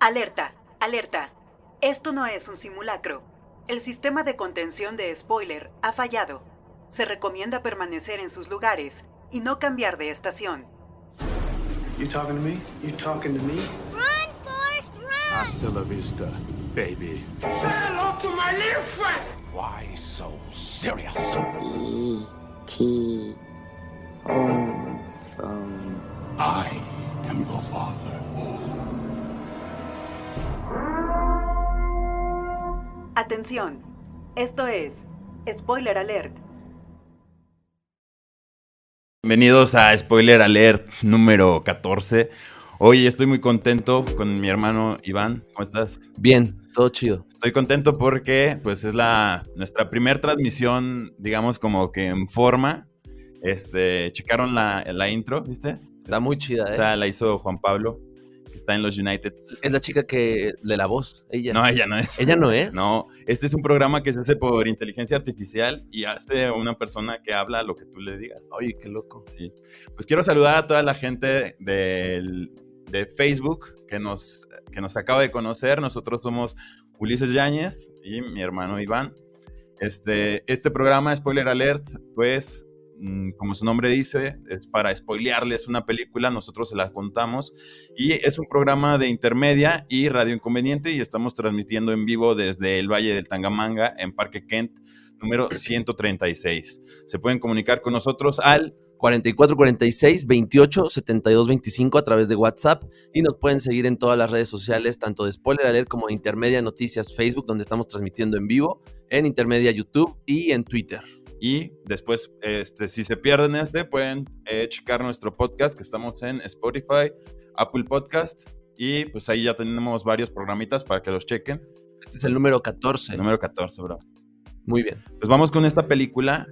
Alerta, alerta. Esto no es un simulacro. El sistema de contención de spoiler ha fallado. Se recomienda permanecer en sus lugares y no cambiar de estación. You talking to me? You talking to me? Run, Forrest, run! Hasta la vista, baby. Say hello to my little friend. Why so serious? E.T. Home phone. I am your father. Atención. Esto es Spoiler Alert. Bienvenidos a Spoiler Alert número 14. Hoy estoy muy contento con mi hermano Iván. ¿Cómo estás? Bien, todo chido. Estoy contento porque pues es la nuestra primera transmisión, digamos como que en forma. Este, checaron la, la intro, ¿viste? Está muy chida, O ¿eh? sea, la hizo Juan Pablo, que está en los United. es la chica que de la voz, ella. No, ella no es. ¿Ella no es? No, este es un programa que se hace por inteligencia artificial y hace una persona que habla lo que tú le digas. Oye, qué loco. Sí. Pues quiero saludar a toda la gente del- de Facebook que nos, que nos acaba de conocer. Nosotros somos Ulises Yáñez y mi hermano Iván. Este, este programa, Spoiler Alert, pues, como su nombre dice, es para spoilearles una película, nosotros se la contamos. Y es un programa de intermedia y radio inconveniente y estamos transmitiendo en vivo desde el Valle del Tangamanga en Parque Kent, número 136. Se pueden comunicar con nosotros al 4446 28 72 25 a través de WhatsApp y nos pueden seguir en todas las redes sociales, tanto de Spoiler Alert como de Intermedia Noticias Facebook, donde estamos transmitiendo en vivo, en Intermedia YouTube y en Twitter. Y después, este, si se pierden este, pueden eh, checar nuestro podcast que estamos en Spotify, Apple Podcast. Y pues ahí ya tenemos varios programitas para que los chequen. Este es el número 14. Número 14, bro. Muy bien. Pues vamos con esta película.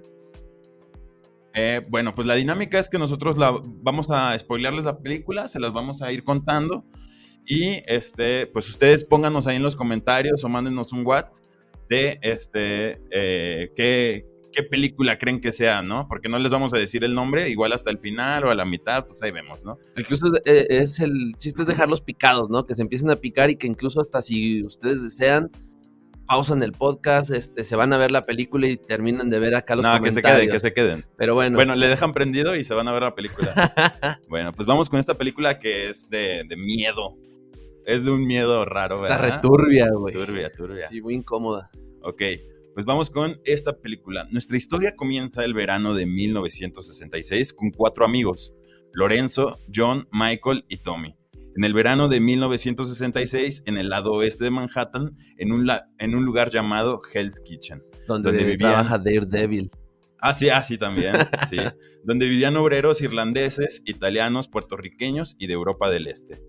Eh, bueno, pues la dinámica es que nosotros la, vamos a spoilearles la película, se las vamos a ir contando. Y este, pues ustedes pónganos ahí en los comentarios o mándenos un WhatsApp de este, eh, qué, qué película creen que sea, ¿no? Porque no les vamos a decir el nombre, igual hasta el final o a la mitad, pues ahí vemos, ¿no? Incluso eh, es el chiste es dejarlos picados, ¿no? Que se empiecen a picar y que incluso hasta si ustedes desean, pausan el podcast, este, se van a ver la película y terminan de ver acá los no, que se comentarios. queden, que se queden. Pero bueno, Bueno, le dejan prendido y se van a ver la película. bueno, pues vamos con esta película que es de, de miedo. Es de un miedo raro, está ¿verdad? returbia, güey. Turbia, turbia. Sí, muy incómoda. Ok, pues vamos con esta película. Nuestra historia comienza el verano de 1966 con cuatro amigos, Lorenzo, John, Michael y Tommy. En el verano de 1966, en el lado oeste de Manhattan, en un, la- en un lugar llamado Hell's Kitchen. Donde, Donde vivían- trabaja Daredevil. Ah, sí, ah, sí, también, sí. Donde vivían obreros irlandeses, italianos, puertorriqueños y de Europa del Este.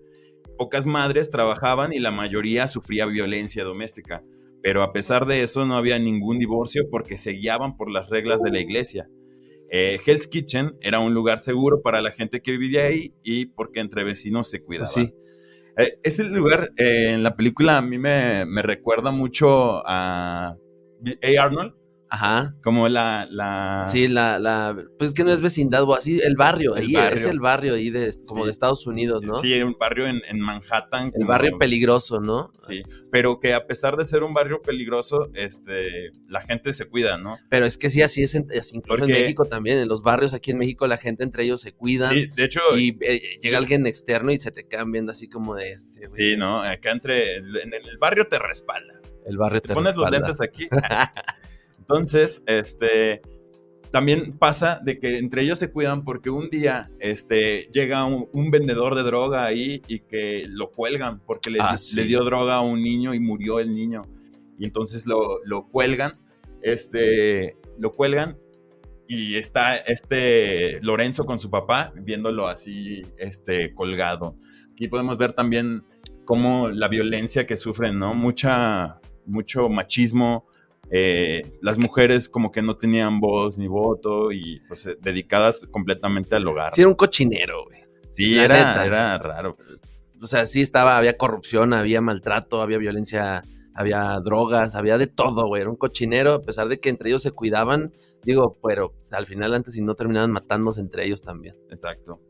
Pocas madres trabajaban y la mayoría sufría violencia doméstica, pero a pesar de eso no había ningún divorcio porque se guiaban por las reglas de la iglesia. Eh, Hell's Kitchen era un lugar seguro para la gente que vivía ahí y porque entre vecinos se cuidaban. Sí. Eh, ese lugar eh, en la película a mí me, me recuerda mucho a A. Arnold, Ajá. como la... la Sí, la, la, pues es que no es vecindad, o así, el barrio, El ahí barrio. es el barrio ahí de, como Sí. de Estados Unidos, ¿no? Sí, un barrio en, en Manhattan. el barrio peligroso, ¿no? Sí, pero que a pesar de ser un barrio peligroso, este, la gente se cuida, ¿no? Pero es que sí, así es, en- así incluso Porque- en México también, en los barrios aquí en México la gente entre ellos se cuidan Sí, de hecho, y eh, llega alguien externo y se te quedan viendo así como de este, güey, sí, ¿no? Acá entre, en el barrio te respalda. el barrio Te te pones los lentes aquí. Entonces, este, también pasa de que entre ellos se cuidan porque un día, este, llega un, un vendedor de droga ahí y que lo cuelgan porque le, Ah, sí. le dio droga a un niño y murió el niño. Y entonces lo, lo cuelgan, este, lo cuelgan y está este Lorenzo con su papá viéndolo así, este, colgado. Aquí podemos ver también cómo la violencia que sufren, ¿no? Mucha, mucho machismo, eh, las mujeres como que no tenían voz ni voto y pues eh, dedicadas completamente al hogar. Sí, era un cochinero, güey. Sí, era, era raro. O sea, sí estaba, había corrupción, había maltrato, había violencia, había drogas, había de todo, güey. Era un cochinero, a pesar de que entre ellos se cuidaban, digo, pero al final antes y no terminaban matándose entre ellos también. Exacto.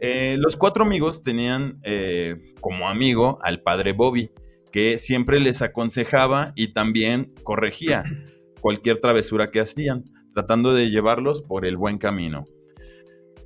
Eh, los cuatro amigos tenían eh, como amigo al padre Bobby, que siempre les aconsejaba y también corregía cualquier travesura que hacían, tratando de llevarlos por el buen camino.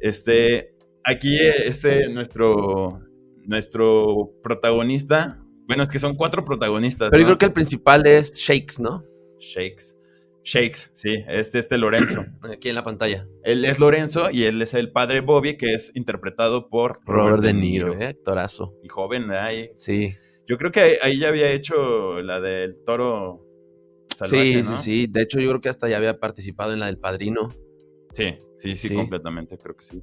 Este, aquí este nuestro nuestro protagonista, bueno, es que son cuatro protagonistas. Pero yo creo que el principal es Shakes, ¿no? Shakes. Shakes, sí, es este Lorenzo. Aquí en la pantalla. Él es Lorenzo y él es el padre Bobby, que es interpretado por Robert De Niro, ¿eh? Actorazo. Y joven. Ahí- Sí. Yo creo que ahí, ya había hecho la del toro salvaje, Sí, ¿no? sí, sí. De hecho, yo creo que hasta ya había participado en la del padrino. Sí, sí, sí, Sí. completamente, creo que sí.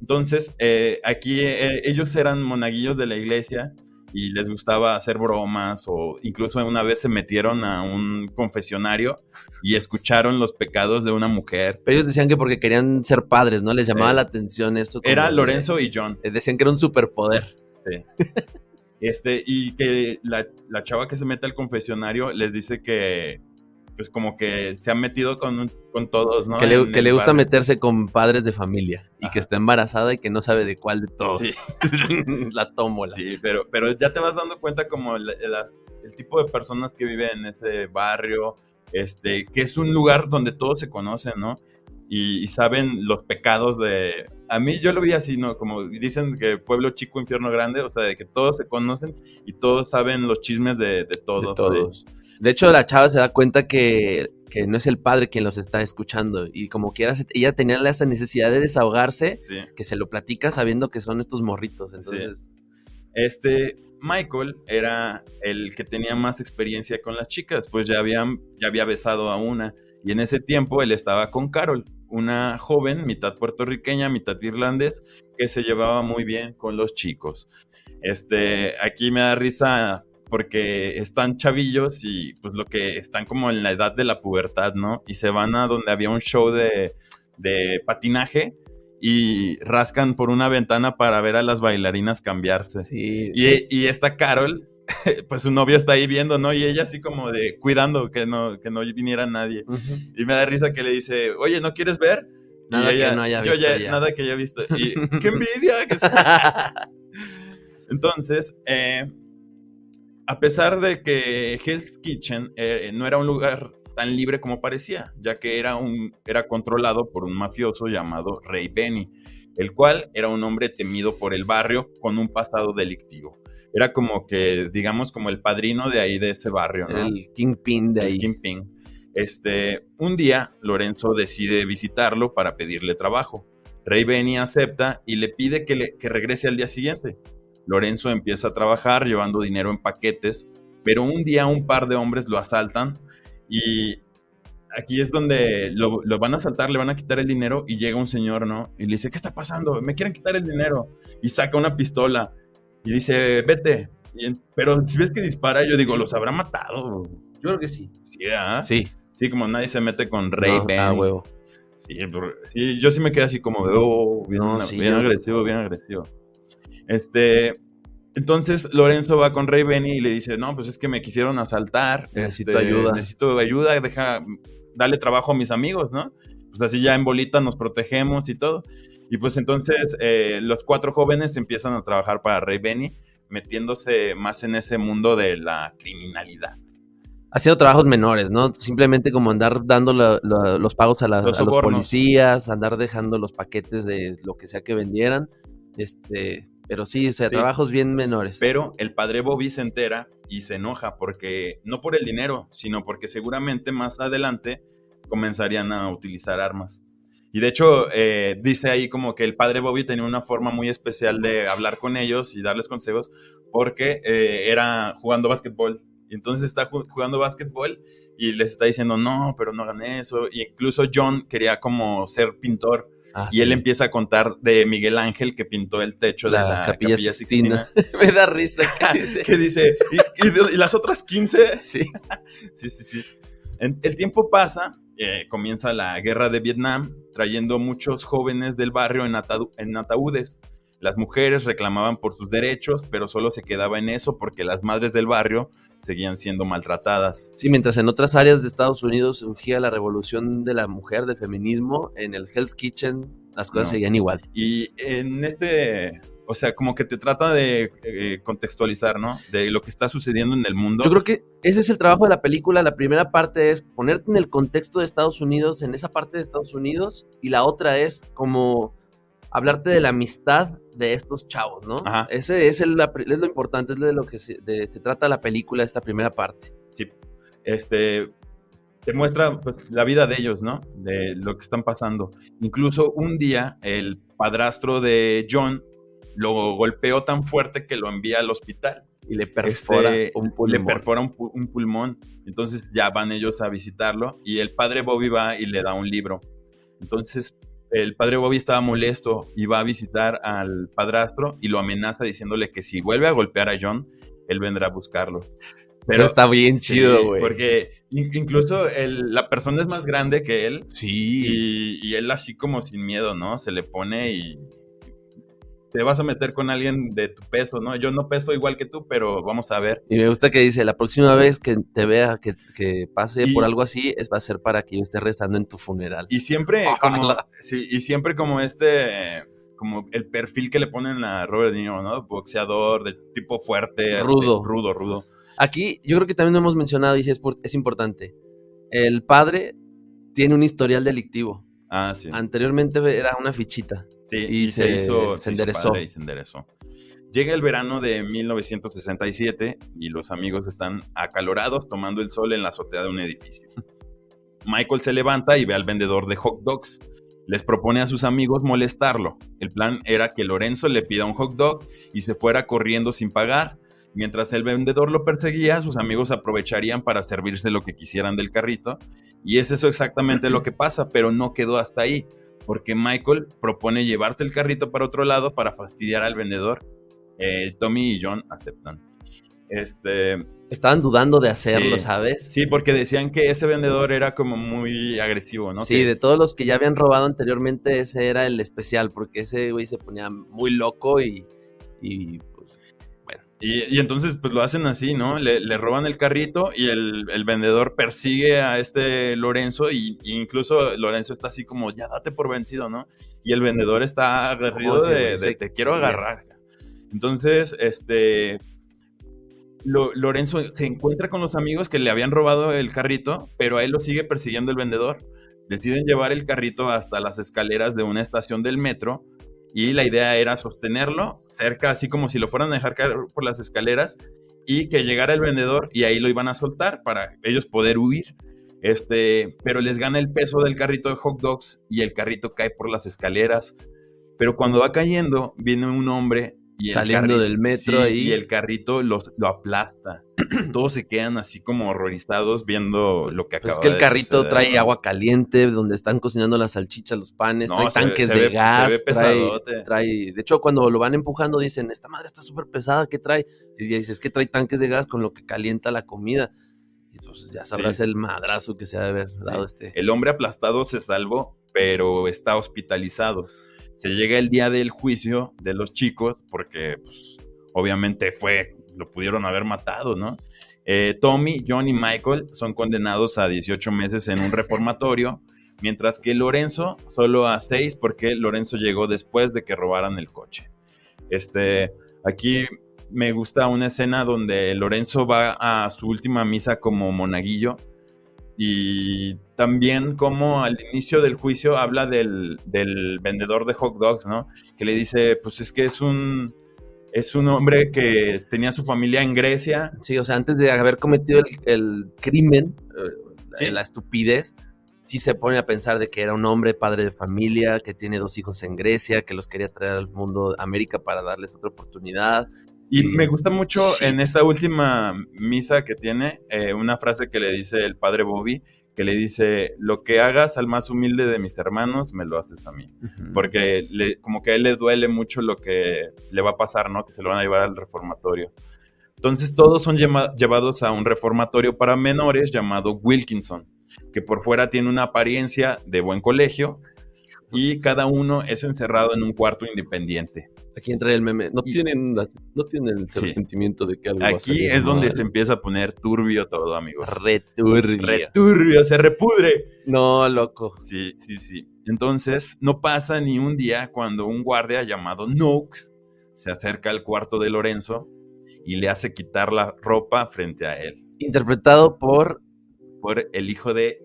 Entonces, eh, aquí eh, ellos eran monaguillos de la iglesia y les gustaba hacer bromas o incluso una vez se metieron a un confesionario y escucharon los pecados de una mujer. Pero ellos decían que porque querían ser padres, ¿no? Les llamaba la atención esto. Era de- Lorenzo y John. eh, Decían que era un superpoder. Sí. Este, y que la, la chava que se mete al confesionario les dice que, pues como que se ha metido con, un- con todos, ¿no? que le, que gusta meterse con padres de familia y Ajá. que está embarazada y que no sabe de cuál de todos. Sí. la tómbola. Sí, pero, pero ya te vas dando cuenta como el tipo de personas que viven en ese barrio, este, que es un lugar donde todos se conocen, ¿no? Y, y saben los pecados de... A mí yo lo vi así, ¿no? Como dicen que pueblo chico, infierno grande, o sea, de que todos se conocen y todos saben los chismes de, de todos. de todos. De hecho, la chava se da cuenta que, que no es el padre quien los está escuchando y como quiera, ella tenía esa necesidad de desahogarse, Sí. que se lo platica sabiendo que son estos morritos. Entonces, Este, Michael era el que tenía más experiencia con las chicas, pues ya, habían, ya había besado a una. Y en ese tiempo él estaba con Carol, una joven, mitad puertorriqueña, mitad irlandés, que se llevaba muy bien con los chicos. Este, aquí me da risa porque están chavillos y pues lo que están como en la edad de la pubertad, ¿no? Y se van a donde había un show de, de patinaje y rascan por una ventana para ver a las bailarinas cambiarse. sí. Y, y esta Carol, pues su novio está ahí viendo, ¿no? Y ella así como de cuidando que no, que no viniera nadie. Y me da risa que le dice, oye, ¿no quieres ver? Nada que no haya "Yo visto ya- ya". Nada que haya visto. Y qué envidia. que Entonces, eh, a pesar de que Hell's Kitchen eh, no era un lugar tan libre como parecía, ya que era, un, era controlado por un mafioso llamado Ray Benny, el cual era un hombre temido por el barrio con un pasado delictivo. Era como que, digamos, como el padrino de ahí, de ese barrio, ¿no? El kingpin de el ahí. Kingpin. Este, un día, Lorenzo decide visitarlo para pedirle trabajo. Rey Benny acepta y le pide que, le- que regrese al día siguiente. Lorenzo empieza a trabajar llevando dinero en paquetes, pero un día un par de hombres lo asaltan y aquí es donde lo, lo van a asaltar, le van a quitar el dinero y llega un señor, ¿no? Y le dice, ¿qué está pasando? Me quieren quitar el dinero. Y saca una pistola y dice, vete. Y pero si ves que dispara, yo digo, los habrá matado. Yo creo que sí. Sí, ¿ah? Sí. Sí, como nadie se mete con Rey No, Ben. ah, huevo. Sí, pero- sí, yo sí me quedé así como de, oh, bien, No, sí, bien yo- agresivo, bien agresivo. Este, entonces Lorenzo va con Rey Benny y le dice, no, pues es que me quisieron asaltar. Necesito este, ayuda." Necesito ayuda, deja, dale trabajo a mis amigos, ¿no? Pues así ya en bolita nos protegemos y todo. Y pues entonces eh, los cuatro jóvenes empiezan a trabajar para Rey Benny, metiéndose más en ese mundo de la criminalidad. Haciendo trabajos menores, ¿no? Simplemente como andar dando la- la- los pagos a, la- Los a los sobornos. policías, andar dejando los paquetes de lo que sea que vendieran. Este, pero sí, o sea, Sí. trabajos bien menores. Pero el padre Bobby se entera y se enoja porque no por el dinero, sino porque seguramente más adelante comenzarían a utilizar armas. Y de hecho, eh, dice ahí como que el padre Bobby tenía una forma muy especial de hablar con ellos y darles consejos porque eh, era jugando básquetbol. Y entonces está ju- jugando básquetbol y les está diciendo, no, pero no hagan eso. Y incluso John quería como ser pintor. Ah, Y él empieza a contar de Miguel Ángel que pintó el techo La de la Capilla Capilla, Sixtina. Sixtina. Me da risa que dice. que dice, ¿y, y las otras 15? Sí. Sí, sí, sí. El tiempo pasa, eh, comienza la guerra de Vietnam, trayendo muchos jóvenes del barrio en, ataúdes. Las mujeres reclamaban por sus derechos, pero solo se quedaba en eso porque las madres del barrio seguían siendo maltratadas. Sí, mientras en otras áreas de Estados Unidos surgía la revolución de la mujer, del feminismo, en el Hell's Kitchen Las cosas No. seguían igual. Y en este, o sea, como que te trata de eh, contextualizar, ¿no? De lo que está sucediendo en el mundo. Yo creo que ese es el trabajo de la película. La primera parte es ponerte en el contexto de Estados Unidos, en esa parte de Estados Unidos, y la otra es como hablarte de la amistad de estos chavos, ¿no? Ajá. Ese es, el- lo importante, es de lo que se, de- se trata la película, esta primera parte. Sí. Este te muestra pues, la vida de ellos, ¿no? De lo que están pasando. Incluso un día el padrastro de John lo golpeó tan fuerte que lo envía al hospital. Y le perfora Este, un Le pulmón. perfora un, pu- un pulmón. Entonces ya van ellos a visitarlo y el padre Bobby va y le da un libro. Entonces el padre Bobby estaba molesto y va a visitar al padrastro y lo amenaza diciéndole que si vuelve a golpear a John, él vendrá a buscarlo. Pero está bien chido, güey. Porque in- incluso el- la persona es más grande que él Sí. y, y él así como sin miedo, ¿no? Se le pone y te vas a meter con alguien de tu peso, ¿no? Yo no peso igual que tú, pero vamos a ver. Y me gusta que dice, la próxima vez que te vea que, que pase Y- por algo así, es, va a ser para que yo esté rezando en tu funeral. Y siempre como, sí, y siempre como este, como el perfil que le ponen a Robert De Niro, ¿no? Boxeador, de tipo fuerte. Rudo. Rudo, rudo. Aquí yo creo que también lo hemos mencionado y es, por- es importante. El padre tiene un historial delictivo. Ah, sí. Anteriormente era una fichita. Sí, Y y, se, se- hizo, se enderezó. y se enderezó. Llega el verano de 1967 y los amigos están acalorados tomando el sol en la azotea de un edificio. Michael se levanta y ve al vendedor de hot dogs. Les propone a sus amigos molestarlo. El plan era que Lorenzo le pida un hot dog y se fuera corriendo sin pagar. Mientras el vendedor lo perseguía, sus amigos aprovecharían para servirse lo que quisieran del carrito. Y es eso exactamente lo que pasa, pero no quedó hasta ahí porque Michael propone llevarse el carrito para otro lado para fastidiar al vendedor. Eh, Tommy y John aceptan. Este, Estaban dudando de hacerlo, Sí. ¿sabes? sí, porque decían que ese vendedor era como muy agresivo, ¿no? Sí, Que- de todos los que ya habían robado anteriormente, ese era el especial, porque ese güey se ponía muy loco y, y y, y entonces pues lo hacen así, ¿no? Le, le roban el carrito y el, el vendedor persigue a este Lorenzo y, y incluso Lorenzo está así como, ya date por vencido, ¿no? Y el vendedor está aguerrido sí, de, te quiero agarrar. Entonces, este, Lo- Lorenzo se encuentra con los amigos que le habían robado el carrito, pero a él lo sigue persiguiendo el vendedor. Deciden llevar el carrito hasta las escaleras de una estación del metro y la idea era sostenerlo cerca, así como si lo fueran a dejar caer por las escaleras y que llegara el vendedor y ahí lo iban a soltar para ellos poder huir. Este, pero les gana el peso del carrito de hot dogs y el carrito cae por las escaleras. Pero cuando va cayendo, viene un hombre y Saliendo del metro sí, ahí. y el carrito los, lo aplasta. Todos se quedan así como horrorizados viendo lo que acaba Pues es que el de carrito suceder, trae agua caliente, donde están cocinando las salchichas, los panes, No, trae ve- tanques de ve- gas, trae, de hecho cuando lo van empujando dicen, esta madre está súper pesada, ¿qué trae? Y dices, es que trae tanques de gas con lo que calienta la comida. Y entonces ya sabrás Sí. el madrazo que se ha de haber dado este. El hombre aplastado se salvó, pero está hospitalizado. Se llega el día del juicio de los chicos, porque pues, obviamente fue, lo pudieron haber matado, ¿no? Eh, Tommy, John y Michael son condenados a 18 meses en un reformatorio, mientras que Lorenzo solo a 6 porque Lorenzo llegó después de que robaran el coche. Este, aquí me gusta una escena donde Lorenzo va a su última misa como monaguillo y también como al inicio del juicio habla del, del vendedor de hot dogs, ¿no? Que le dice, pues es que es un, es un hombre que tenía su familia en Grecia. Sí, o sea, antes de haber cometido el, el crimen, eh, Sí. la estupidez, sí se pone a pensar de que era un hombre, padre de familia, que tiene dos hijos en Grecia, que los quería traer al mundo América para darles otra oportunidad. Y me gusta mucho en esta última misa que tiene, eh, una frase que le dice el padre Bobby, que le dice, lo que hagas al más humilde de mis hermanos, me lo haces a mí. porque le- como que a él le duele mucho lo que le va a pasar, ¿no? Que se lo van a llevar al reformatorio. Entonces todos son llevados a un reformatorio para menores llamado Wilkinson, que por fuera tiene una apariencia de buen colegio y cada uno es encerrado en un cuarto independiente. Aquí entra el meme. No Y- tienen, no tienen el Sí. sentimiento de que algo va a Aquí salir es donde mal. se empieza a poner turbio todo, amigos. Returbio. Returbio, se repudre. No, loco. Sí, sí, sí. Entonces, no pasa ni un día cuando un guardia llamado Noakes se acerca al cuarto de Lorenzo y le hace quitar la ropa frente a él. Interpretado por. Por el hijo de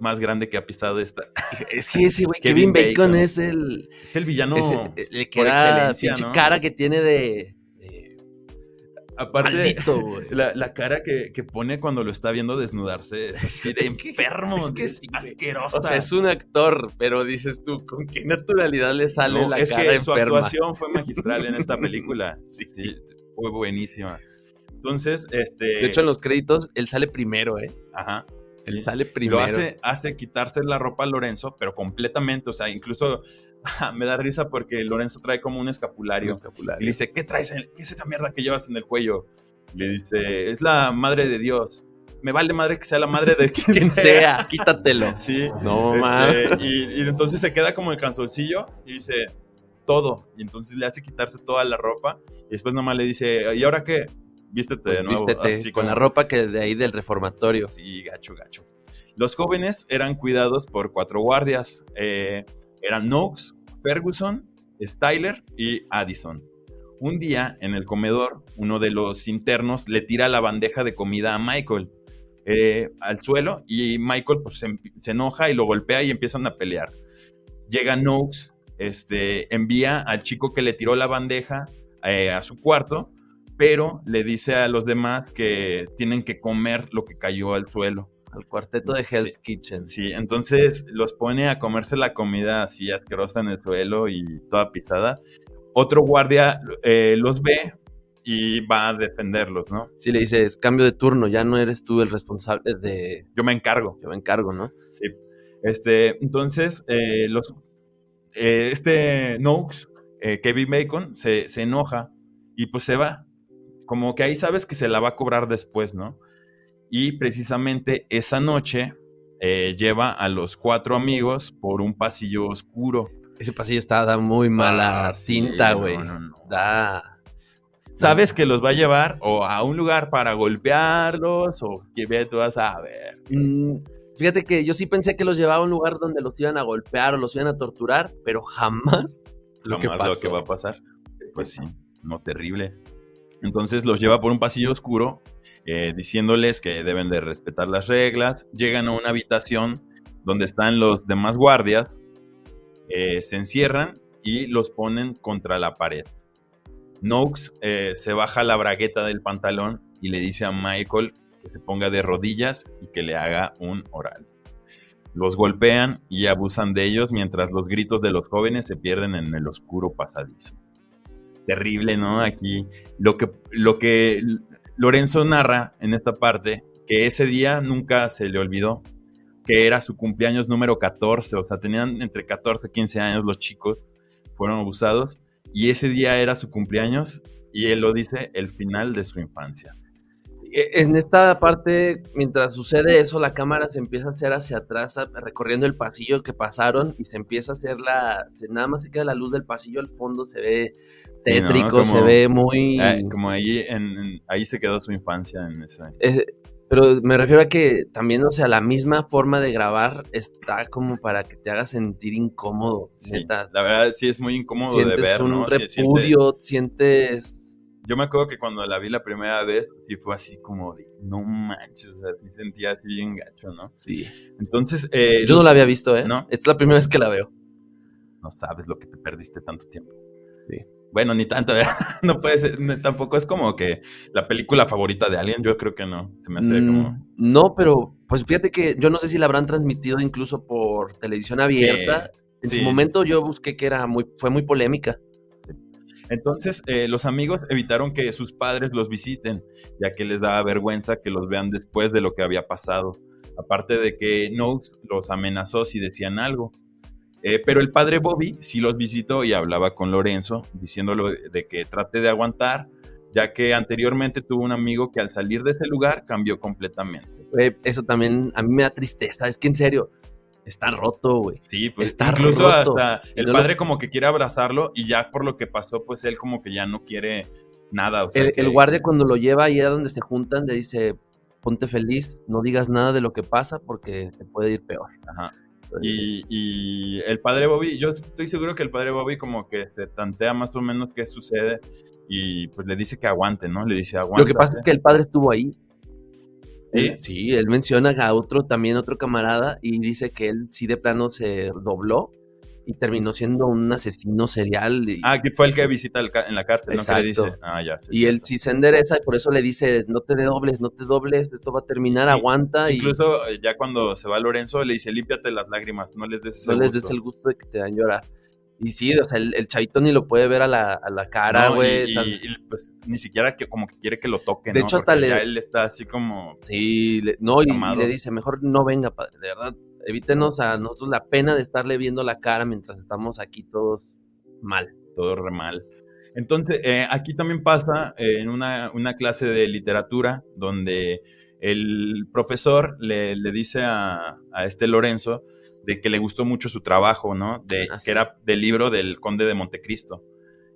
más grande que ha pisado esta. Es que ese güey, Kevin Kevin, Bacon, Bacon. es el. Es el villano. es el, el que por excelencia, cara que tiene de. de Aparte, maldito, la, la cara que, que pone cuando lo está viendo desnudarse es así de Es que- enfermo, es que sí, güey. asquerosa. O sea, es un actor, pero dices tú, ¿con qué naturalidad le sale No, la es cara que su enferma? actuación fue magistral en esta película. sí, fue buenísima. Entonces, este. De hecho, en los créditos, él sale primero, ¿eh? Ajá. Él sale Lo primero. hace, hace quitarse la ropa a Lorenzo, pero completamente. O sea, incluso me da risa porque Lorenzo trae como un escapulario. Un escapulario. Y le dice, ¿qué traes? en- ¿Qué es esa mierda que llevas en el cuello? Le dice, es la madre de Dios. Me vale madre que sea la madre de quien, Quien sea, quítatelo. Sí. No, Este, y entonces se queda como el canzoncillo y dice, todo. Y entonces le hace quitarse toda la ropa. Y después nomás le dice, ¿y ahora qué? Vístete de Pues nuevo. vístete Así con como- la ropa que de ahí del reformatorio. Sí, gacho, gacho. Los jóvenes eran cuidados por cuatro guardias. eh, eran Knox, Ferguson, Styler y Addison. Un día, en el comedor, uno de los internos le tira la bandeja de comida a Michael eh, al suelo y Michael pues, se, se enoja y lo golpea y empiezan a pelear. Llega Knox, este, envía al chico que le tiró la bandeja eh, a su cuarto, pero le dice a los demás que tienen que comer lo que cayó al suelo. Al cuarteto de Sí. Hell's Kitchen. Sí, entonces los pone a comerse la comida así asquerosa en el suelo y toda pisada. Otro guardia eh, los ve y va a defenderlos, ¿no? Sí, le dices, cambio de turno, ya no eres tú el responsable de... Yo me encargo. Yo me encargo, ¿no? Sí. Este, entonces, eh, los, eh, este Noakes, eh, Kevin Bacon, se, se enoja y pues se va. Como que ahí sabes que se la va a cobrar después, ¿no? Y precisamente esa noche eh, lleva a los cuatro amigos por un pasillo oscuro. Ese pasillo está, da muy mala Ah, cinta, güey. no, no. Da... Sabes que los va a llevar o a un lugar para golpearlos o que ve, tú vas a ver. Mm, fíjate que yo sí pensé que los llevaba a un lugar donde los iban a golpear o los iban a torturar, pero jamás lo que Jamás pasó. lo que va a pasar. Pues sí, no terrible. Entonces los lleva por un pasillo oscuro, eh, diciéndoles que deben de respetar las reglas. Llegan a una habitación donde están los demás guardias, eh, se encierran y los ponen contra la pared. Noakes eh, se baja la bragueta del pantalón y le dice a Michael que se ponga de rodillas y que le haga un oral. Los golpean y abusan de ellos mientras los gritos de los jóvenes se pierden en el oscuro pasadizo. Terrible, ¿no? Aquí lo que, lo que Lorenzo narra en esta parte, que ese día nunca se le olvidó, que era su cumpleaños número 14, o sea, tenían entre 14 y 15 años los chicos, fueron abusados, y ese día era su cumpleaños, y él lo dice, el final de su infancia. E- En esta parte, mientras sucede eso, la cámara se empieza a hacer hacia atrás, recorriendo el pasillo que pasaron y se empieza a hacer la. nada más se queda la luz del pasillo al fondo, se ve Tétrico, Como- se ve muy. Eh, como ahí, en, en- ahí se quedó su infancia en ese... Pero me refiero a que también, o sea, la misma forma de grabar está como para que te haga sentir incómodo. Sí, neta. la verdad sí es muy incómodo de Sientes ver, un ¿no? Sí, repudio, sientes. Yo me acuerdo que cuando la vi la primera vez, sí fue así como de, no manches, o sea, sí sentía así bien gacho, ¿no? Sí. Entonces, eh, Yo no la había visto, ¿eh? ¿No? Esta es la primera vez que la veo. no sabes lo que te perdiste tanto tiempo. Sí. Bueno, ni tanto, ¿verdad? no puede ser, no, tampoco es como que la película favorita de alguien, yo creo que no, se me hace Mm, como... No, pero pues fíjate que yo no sé si la habrán transmitido incluso por televisión abierta. En sí. su momento yo busqué que era muy, fue muy polémica. Entonces, eh, los amigos evitaron que sus padres los visiten, ya que les daba vergüenza que los vean después de lo que había pasado. Aparte de que Noakes los amenazó si decían algo. Eh, pero el padre Bobby sí los visitó y hablaba con Lorenzo, diciéndole de que trate de aguantar, ya que anteriormente tuvo un amigo que al salir de ese lugar cambió completamente. Eso también a mí me da tristeza. Es que en serio, está roto, güey. Sí, pues Está incluso roto. hasta Y el no lo- padre como que quiere abrazarlo y ya por lo que pasó, pues él como que ya no quiere nada. o sea, El, que- el guardia cuando lo lleva ahí a donde se juntan le dice, ponte feliz, no digas nada de lo que pasa porque te puede ir peor. Ajá. Y, y el padre Bobby, yo estoy seguro que el padre Bobby como que se tantea más o menos qué sucede y pues le dice que aguante, ¿no? Le dice aguante. Lo que pasa es que el padre estuvo ahí. ¿Sí? Sí, él menciona a otro, también otro camarada, y dice que él sí de plano se dobló y terminó siendo un asesino serial. Y, Ah, que fue el que visita el en la cárcel, ¿no? Que le Exacto. dice, ah, ya. sí, y sí, él sí se endereza y por eso le dice, no te dobles, no te dobles, esto va a terminar, aguanta Incluso eh, ya cuando se va Lorenzo le dice, límpiate las lágrimas, no les des no les gusto". des el gusto de que te dan llorar. Y sí, o sea, el, el chavito ni lo puede ver a la, a la cara, No, güey. y, tan- y- y, pues ni siquiera que como que quiere que lo toque, De ¿no? hecho, hasta le- ya él está así como Sí, le- no, y, y le dice, mejor no venga, padre, de verdad, evítenos a nosotros la pena de estarle viendo la cara mientras estamos aquí todos mal. todo re mal. Entonces, eh, aquí también pasa eh, en una, una clase de literatura donde el profesor le, le dice a, a este Lorenzo de que le gustó mucho su trabajo, ¿no? De, Ah. Que era del libro del Conde de Montecristo.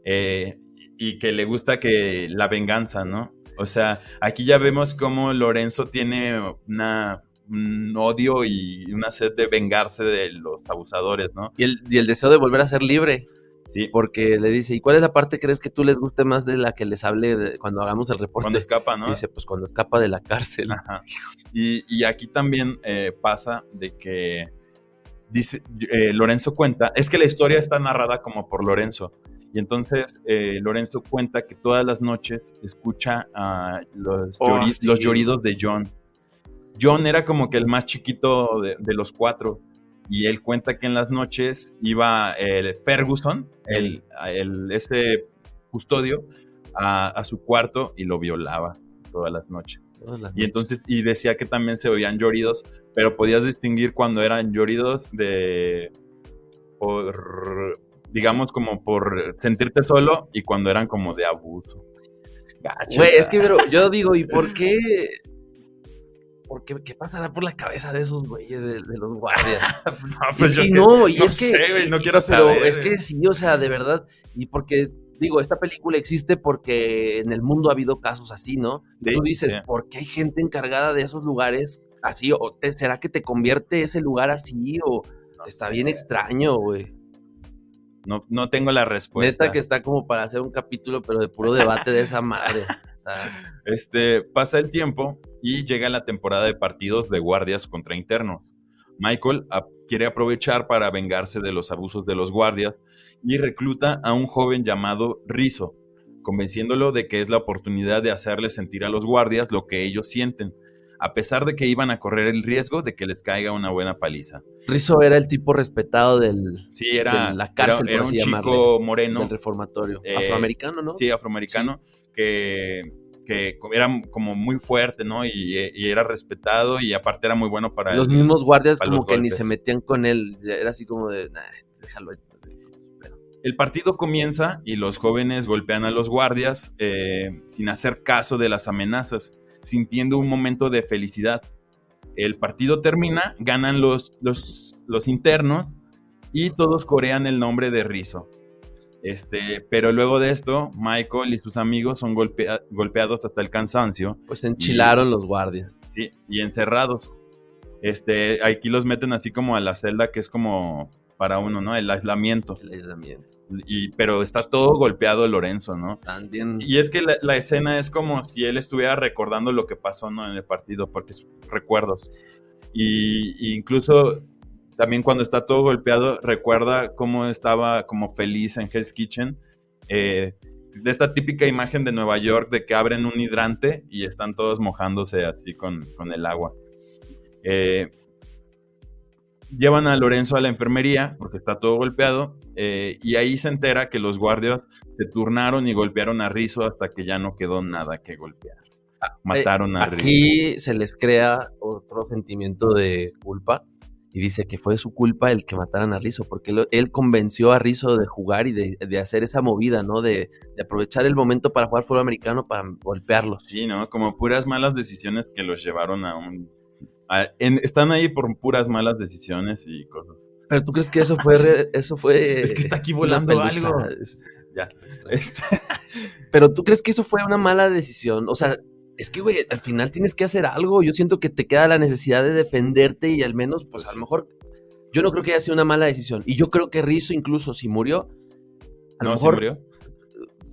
Eh, y que le gusta que la venganza, ¿no? O sea, aquí ya vemos cómo Lorenzo tiene una, un odio y una sed de vengarse de los abusadores, ¿no? Y el, y el deseo de volver a ser libre, Sí, porque le dice, ¿y cuál es la parte crees que tú les guste más de la que les hable de- cuando hagamos el reporte? cuando escapa, ¿no? Dice, pues cuando escapa de la cárcel. Ajá. Y, y aquí también eh, pasa de que dice eh, Lorenzo cuenta, es que la historia está narrada como por Lorenzo. Y entonces eh, Lorenzo cuenta que todas las noches escucha a los, Oh, llori- sí. los lloridos de John. John era como que el más chiquito de, de los cuatro. Y él cuenta que en las noches iba el Ferguson, el, el- ese custodio, a, a su cuarto y lo violaba todas las noches. Todas las Y entonces, y decía que también se oían lloridos, pero podías distinguir cuando eran lloridos de, por, digamos, como por sentirte solo y cuando eran como de abuso. Güey, es que pero yo digo, ¿y por qué? ¿Por qué, ¿Qué pasará por la cabeza de esos güeyes, de, de los guardias? no, pues y, yo y no, y no es que. sé, güey, no quiero pero saber. es que sí, o sea, de verdad. Y porque, digo, esta película existe porque en el mundo ha habido casos así, ¿no? Sí, tú dices, sí. ¿por qué hay gente encargada de esos lugares así? ¿O te- será que te convierte ese lugar así? ¿O No está sé. bien extraño, güey? No, no tengo la respuesta. Neta que está como para hacer un capítulo, pero de puro debate de esa madre. Está- Este, pasa el tiempo y llega la temporada de partidos de guardias contra internos. Michael quiere aprovechar para vengarse de los abusos de los guardias y recluta a un joven llamado Rizzo, convenciéndolo de que es la oportunidad de hacerle sentir a los guardias lo que ellos sienten, a pesar de que iban a correr el riesgo de que les caiga una buena paliza. Rizzo era el tipo respetado del, Sí, era, De la cárcel, era, era por un chico moreno, del reformatorio. Eh, Afroamericano, ¿no? sí, afroamericano, que, que era como muy fuerte, ¿no? Y, y era respetado y aparte era muy bueno para Los el- mismos guardias como que ni golpes. se metían con él. Era así como de, "Nah, déjalo. ahí". Pero- El partido comienza y los jóvenes golpean a los guardias eh, sin hacer caso de las amenazas, sintiendo un momento de felicidad. El partido termina, ganan los, los, los internos y todos corean el nombre de Rizzo. Este, pero luego de esto, Michael y sus amigos son golpea- golpeados hasta el cansancio Pues enchilaron los guardias. Sí, y encerrados. Este, aquí los meten así como a la celda que es como para uno, ¿no? El aislamiento. El aislamiento. Y, pero está todo golpeado Lorenzo, ¿no? Están bien. Y es que la, la escena es como si él estuviera recordando lo que pasó, ¿no? En el partido, porque es recuerdos. Y, y incluso también cuando está todo golpeado, recuerda cómo estaba como feliz en Hell's Kitchen. eh, de esta típica imagen de Nueva York de que abren un hidrante y están todos mojándose así con, con el agua. Eh, llevan a Lorenzo a la enfermería porque está todo golpeado eh, y ahí se entera que los guardias se turnaron y golpearon a Rizzo hasta que ya no quedó nada que golpear. Mataron a Rizzo. Ah, Aquí se les crea otro sentimiento de culpa y dice que fue su culpa el que mataran a Rizzo, porque él, él convenció a Rizzo de jugar y de, de hacer esa movida, ¿no? De, de aprovechar el momento para jugar fútbol americano para golpearlos. Sí, ¿no? Como puras malas decisiones que los llevaron a un... a- en- están ahí por puras malas decisiones y cosas. Pero tú crees que eso fue re- eso fue Es que está aquí volando algo. Es- Ya. Este, Pero tú crees que eso fue una mala decisión? O sea, es que güey, al final tienes que hacer algo. Yo siento que te queda la necesidad de defenderte y al menos pues Pues a lo mejor Yo no creo que haya sido una mala decisión. Y yo creo que Rizzo, incluso si murió, a lo ¿No? ¿Sí mejor. murió?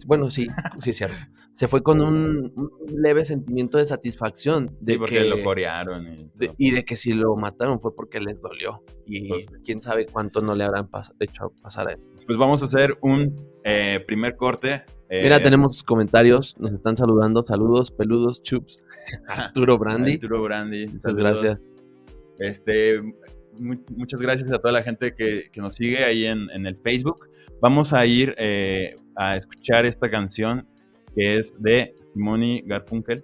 Bueno, sí, sí es cierto. Se fue con un, un leve sentimiento de satisfacción. De Sí, porque que, lo corearon. Y, de- y de que si lo mataron fue porque les dolió. Y Pues- quién sabe cuánto no le habrán pas- hecho pasar a él. Pues vamos a hacer un eh, primer corte. Eh, Mira, tenemos comentarios, nos están saludando. Saludos, peludos, chups. Arturo Brandy. Arturo Brandy. Muchas saludos. gracias. Este, mu- muchas gracias a toda la gente que, que nos sigue ahí en, en el Facebook. Vamos a ir eh, a escuchar esta canción que es de Simone Garfunkel.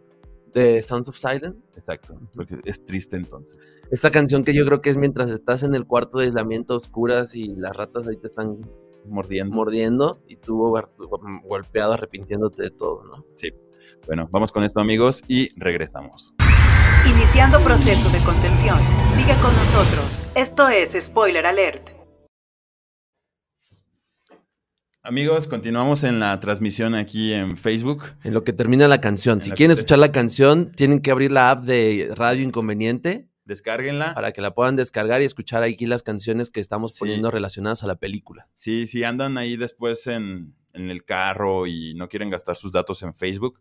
De Sounds of Silence. Exacto, porque es triste entonces. Esta canción que yo creo que es mientras estás en el cuarto de aislamiento a oscuras y las ratas ahí te están Mordiendo. mordiendo y tú golpeado arrepintiéndote de todo, ¿no? Bueno, vamos con esto amigos y regresamos. Iniciando proceso de contención. Sigue con nosotros. Esto es Spoiler Alert. Amigos, continuamos en la transmisión aquí en Facebook. En lo que termina la canción. En Si quieren escuchar la canción, tienen que abrir la app de Radio Inconveniente Descárguenla. para que la puedan descargar y escuchar aquí las canciones que estamos Sí. poniendo relacionadas a la película. Sí, si andan ahí después en, en el carro y no quieren gastar sus datos en Facebook,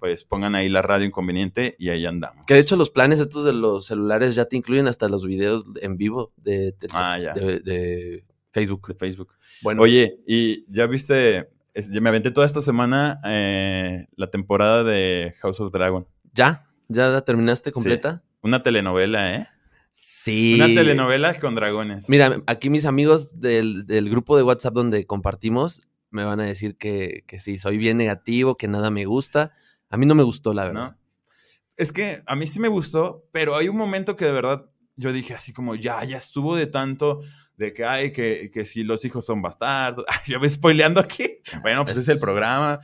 pues pongan ahí la radio inconveniente y ahí andamos. Que de hecho los planes estos de los celulares ya te incluyen hasta los videos en vivo de, de- Ah, ya. de- de Facebook. De Facebook. Bueno, Oye, y ya viste, es- ya me aventé toda esta semana eh, la temporada de House of Dragon. ¿ya? ¿Ya la terminaste completa? Una telenovela, ¿eh? Sí. Una telenovela con dragones. Mira, aquí mis amigos del, del grupo de WhatsApp donde compartimos me van a decir que, que sí, soy bien negativo, que nada me gusta. A mí no me gustó, la verdad. ¿no? Es que a mí sí me gustó, pero hay un momento que de verdad yo dije así como, ya, ya estuvo de tanto de que, ay, que, que si los hijos son bastardos. Ay, ya me spoileando aquí. Bueno, pues es, el programa.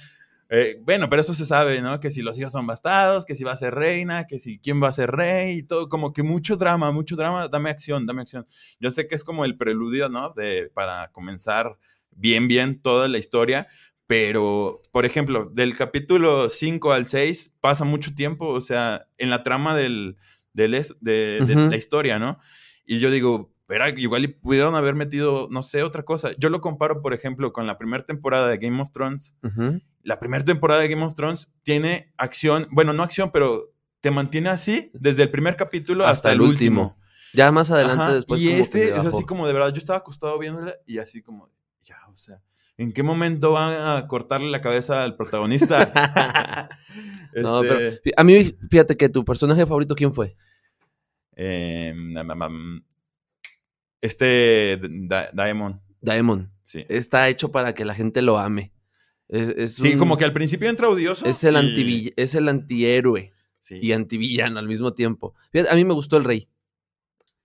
Eh, bueno, pero eso se sabe, ¿no? Que si los hijos son bastardos, que si va a ser reina, que si quién va a ser rey y todo, como que mucho drama, mucho drama, dame acción, dame acción. Yo sé que es como el preludio, ¿no? De, para comenzar bien, bien toda la historia, pero, por ejemplo, del capítulo 5 al 6 pasa mucho tiempo, o sea, en la trama del, del es- de, de Ujú. la historia, ¿no? Y yo digo, era igual pudieron haber metido, no sé, otra cosa. Yo lo comparo, por ejemplo, con la primera temporada de Game of Thrones. Ujú. La primera temporada de Game of Thrones tiene acción, bueno, no acción, pero te mantiene así desde el primer capítulo hasta, el último. Ya más adelante Ajá, después. Y como este es así como de verdad, yo estaba acostado viéndola y así como, ya, o sea, ¿en qué momento van a cortarle la cabeza al protagonista? No, Este, pero fí- a mí, fíjate que tu personaje favorito, ¿quién fue? eh, nam, nam, este Da- Daemon, Daemon. sí. Está hecho para que la gente lo ame. Es, es Sí, un- como que al principio entra odioso. es el, y- antivill- es el antihéroe sí. y antivillano al mismo tiempo. Fíjate, a mí me gustó el rey.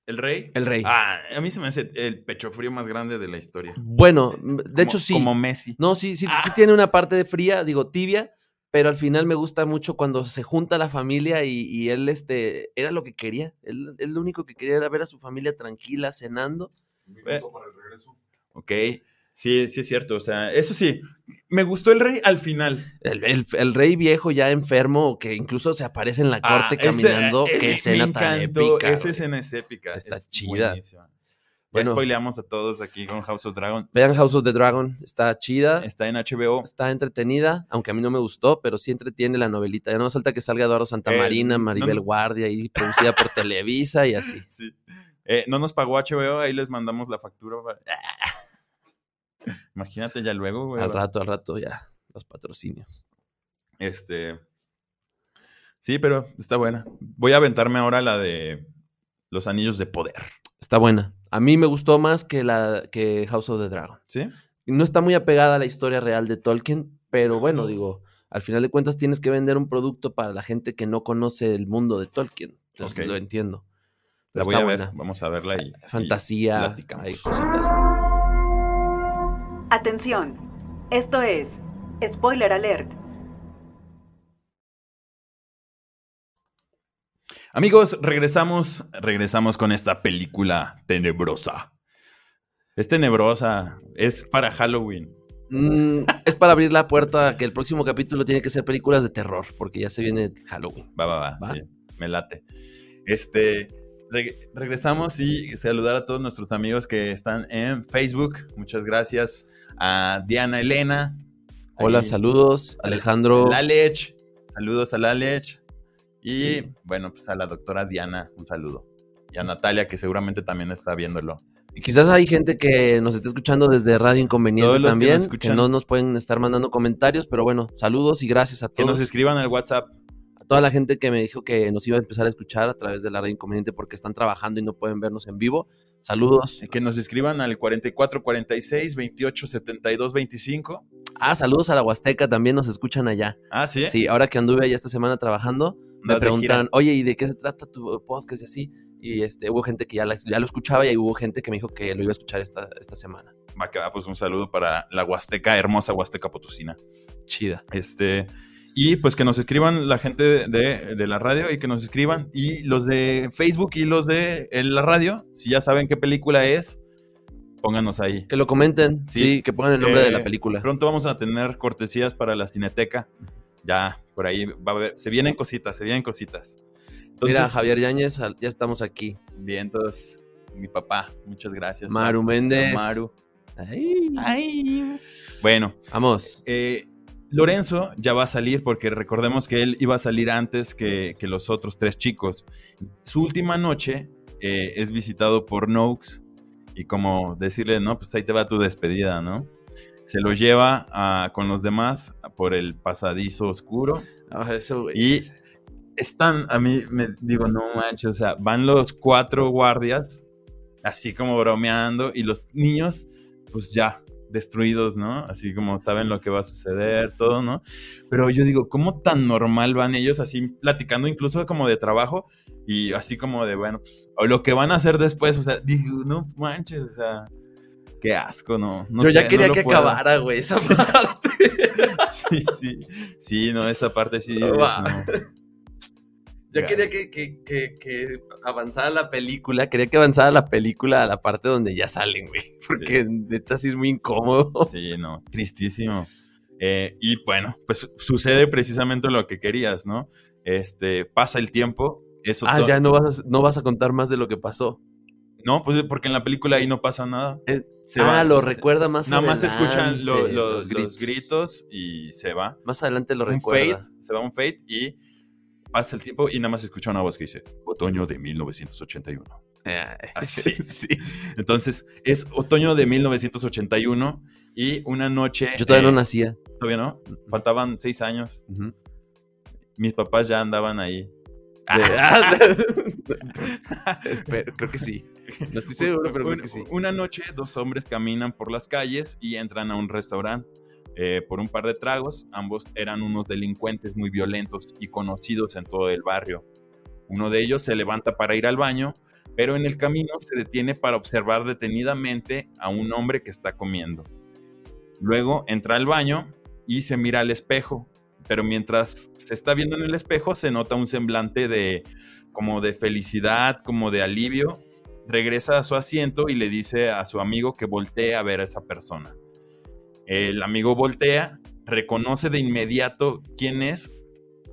¿El rey? El rey. Ah, a mí se me hace el pecho frío más grande de la historia. Bueno, de Como- hecho sí. Como Messi. No, sí, sí, sí Ah. tiene una parte de fría, digo tibia, pero al final me gusta mucho cuando se junta la familia y, y él este, era lo que quería. Él, él lo único que quería era ver a su familia tranquila, cenando. Eh, Ok, sí, sí es cierto. O sea, eso sí, me gustó el rey al final. El, el- el rey viejo ya enfermo, que incluso se aparece en la Ah, corte caminando. eh, Qué escena tan épica. Esa escena es épica. Está es chida. buenísima. Ya Bueno. spoileamos a todos aquí con House of Dragon. Vean House of the Dragon, está chida, Está en HBO. está entretenida, aunque a mí no me gustó, pero sí entretiene la novelita. Ya no falta que salga Eduardo Santamarina, Eh, Maribel no. Guardia, y producida por Televisa y así. Sí. Eh, no nos pagó HBO, ahí les mandamos la factura. para- Imagínate ya luego, güey. Al rato, al rato ya, los patrocinios. Este. Sí, pero está buena. Voy a aventarme ahora la de Los Anillos de Poder. Está buena. A mí me gustó más que la que House of the Dragon. ¿Sí? No está muy apegada a la historia real de Tolkien, pero bueno, digo, al final de cuentas tienes que vender un producto para la gente que no conoce el mundo de Tolkien. Entonces lo entiendo. La Pero voy está a ver. buena. Vamos a verla y. Fantasía, platicamos. hay cositas. Atención. Esto es Spoiler Alert. Amigos, regresamos, regresamos con esta película tenebrosa. Es tenebrosa, es para Halloween. Mm, es para abrir la puerta a que el próximo capítulo tiene que ser películas de terror, porque ya se viene Halloween. Va, va, va, Va. sí, me late. Este, Reg- regresamos y saludar a todos nuestros amigos que están en Facebook. Muchas gracias a Diana Elena. Hola, Ahí, saludos. Alejandro. Lalech. Saludos a Lalech. Y bueno, pues a la doctora Diana, un saludo. Y a Natalia, que seguramente también está viéndolo. Y quizás hay gente que nos esté escuchando desde Radio Inconveniente que también, que, escuchan. no nos pueden estar mandando comentarios, pero bueno, saludos y gracias a Que todos. nos escriban al WhatsApp. a toda la gente que me dijo que nos iba a empezar a escuchar a través de la Radio Inconveniente porque están trabajando y no pueden vernos en vivo. Saludos. Que nos escriban al 44 46 28 72 25. Ah, saludos a la Huasteca, también nos escuchan allá. Ah, sí. Sí, ahora que anduve allá esta semana trabajando, me gira. oye, ¿y de qué se trata tu podcast y así? Y este, hubo gente que ya, la- ya lo escuchaba y hubo gente que me dijo que lo iba a escuchar esta, esta semana. Va que va, pues un saludo para la Huasteca, hermosa Huasteca Potosina. Chida. Este, y pues que nos escriban la gente de, de la radio y que nos escriban. Y los de Facebook y los de eh, la radio, si ya saben qué película es, pónganos ahí. Que lo comenten, Sí. sí, que pongan el nombre Eh, de la película. Pronto vamos a tener cortesías para la Cineteca. Ya, por ahí va a haber, se vienen cositas, se vienen cositas. Entonces, Mira, Javier Yáñez, ya estamos aquí. bien, entonces, mi papá, muchas gracias. Maru. Méndez. Maru. Ay. Bueno, Vamos. Eh, Lorenzo ya va a salir porque recordemos que él iba a salir antes que, que los otros tres chicos. Su última noche eh, es visitado por Noakes y como decirle, no, pues ahí te va tu despedida, ¿no? Se lo lleva a- con los demás por el pasadizo oscuro Ah, eso, y están, a mí me digo, no manches, o sea, van los cuatro guardias así como bromeando y los niños, pues ya, destruidos, ¿no? Así como saben lo que va a suceder, todo, ¿no? Pero yo digo, ¿cómo tan normal van ellos así platicando incluso como de trabajo y así como de, bueno, pues, o lo que van a hacer después, o sea, digo, no manches, o sea, qué asco, ¿no? no Yo sé, ya quería que puedo. acabara, güey, esa parte. Sí, sí, sí, no, esa parte sí, es, Va. no. Ya quería que, que, que, que avanzara la película, quería que avanzara la película a la parte donde ya salen, güey. Porque neta sí es muy incómodo. Sí, no, tristísimo. Eh, y bueno, pues sucede precisamente lo que querías, ¿no? Este, pasa el tiempo, eso Ah, ya no vas, a, no vas a contar más de lo que pasó. No, pues porque en la película ahí no pasa nada. Eh, Se ah, va. lo recuerda más Nada más se escuchan adelante, lo- lo- los los, gritos. y se va. Más adelante lo un recuerda. fade, se va un fade y pasa el tiempo y nada más escucha una voz que dice, otoño de 1981. Eh, Así. sí. Entonces, es otoño de 1981 y una noche... Yo todavía eh, no nacía. Todavía no, faltaban seis años. Mis papás ya andaban ahí. Ah, Espero, creo que sí. No estoy seguro, pero creo que sí. Una noche, dos hombres caminan por las calles y entran a un restaurante. Eh, por un par de tragos, ambos eran unos delincuentes muy violentos y conocidos en todo el barrio. Uno de ellos se levanta para ir al baño, pero en el camino se detiene para observar detenidamente a un hombre que está comiendo. Luego entra al baño y se mira al espejo, pero mientras se está viendo en el espejo se nota un semblante de como de felicidad, como de alivio. Regresa a su asiento y le dice a su amigo que voltee a ver a esa persona. El amigo voltea, reconoce de inmediato quién es.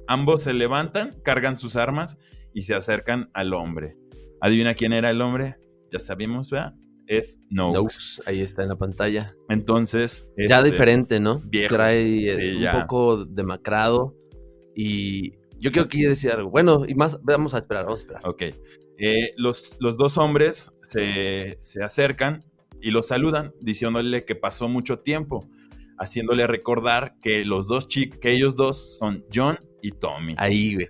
Ambos se levantan, cargan sus armas y se acercan al hombre. ¿Adivina quién era el hombre? Ya sabemos, ¿verdad? Es Noakes. Ahí está en la pantalla. Entonces. Ya este, diferente, ¿no? viejo. Trae eh, Sí, un ya. poco demacrado. Y yo quiero aquí decir algo. Bueno, y más, vamos a esperar, vamos a esperar. Ok. Eh, los, los dos hombres se, se acercan y lo saludan, diciéndole que pasó mucho tiempo, haciéndole recordar que los dos chicos, que ellos dos son John y Tommy. Ahí, güey.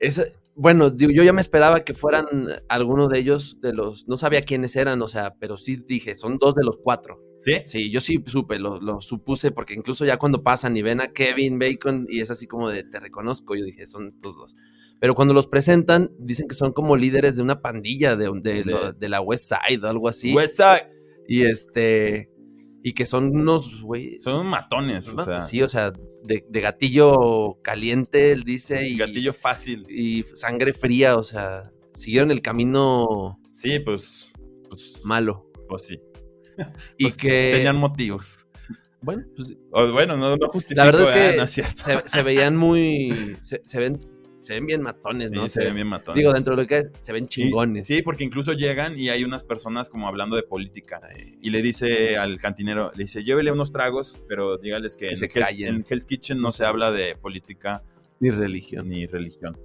Esa- bueno, digo, yo ya me esperaba que fueran algunos de ellos, de los, no sabía quiénes eran, o sea, pero sí dije, son dos de los cuatro. ¿Sí? Sí, yo sí supe, lo, lo supuse, porque incluso ya cuando pasan y ven a Kevin Bacon y es así como de, te reconozco, yo dije, son estos dos. Pero cuando los presentan, dicen que son como líderes de una pandilla de, de, De- de la West Side o algo así. West Side. Y este, y que son unos, güey. Son matones, o sea, Sí, o sea, de, de gatillo caliente, él dice, y, gatillo fácil. y sangre fría, o sea, siguieron el camino Sí, pues, pues, malo. pues sí. Y Pues que, tenían motivos. bueno, pues O, bueno, no, no justifico. La verdad es que No es se, se veían muy. Se, se ven. Se ven bien matones, Sí, ¿no? se ven bien matones. Digo, dentro de lo que es, se ven chingones. Sí, porque incluso llegan y hay unas personas como hablando de política. Y le dice al cantinero, le dice, llévele unos tragos, pero dígales que, Que en, se Hell's, callen. en Hell's Kitchen no se habla de política Ni religión. ni religión.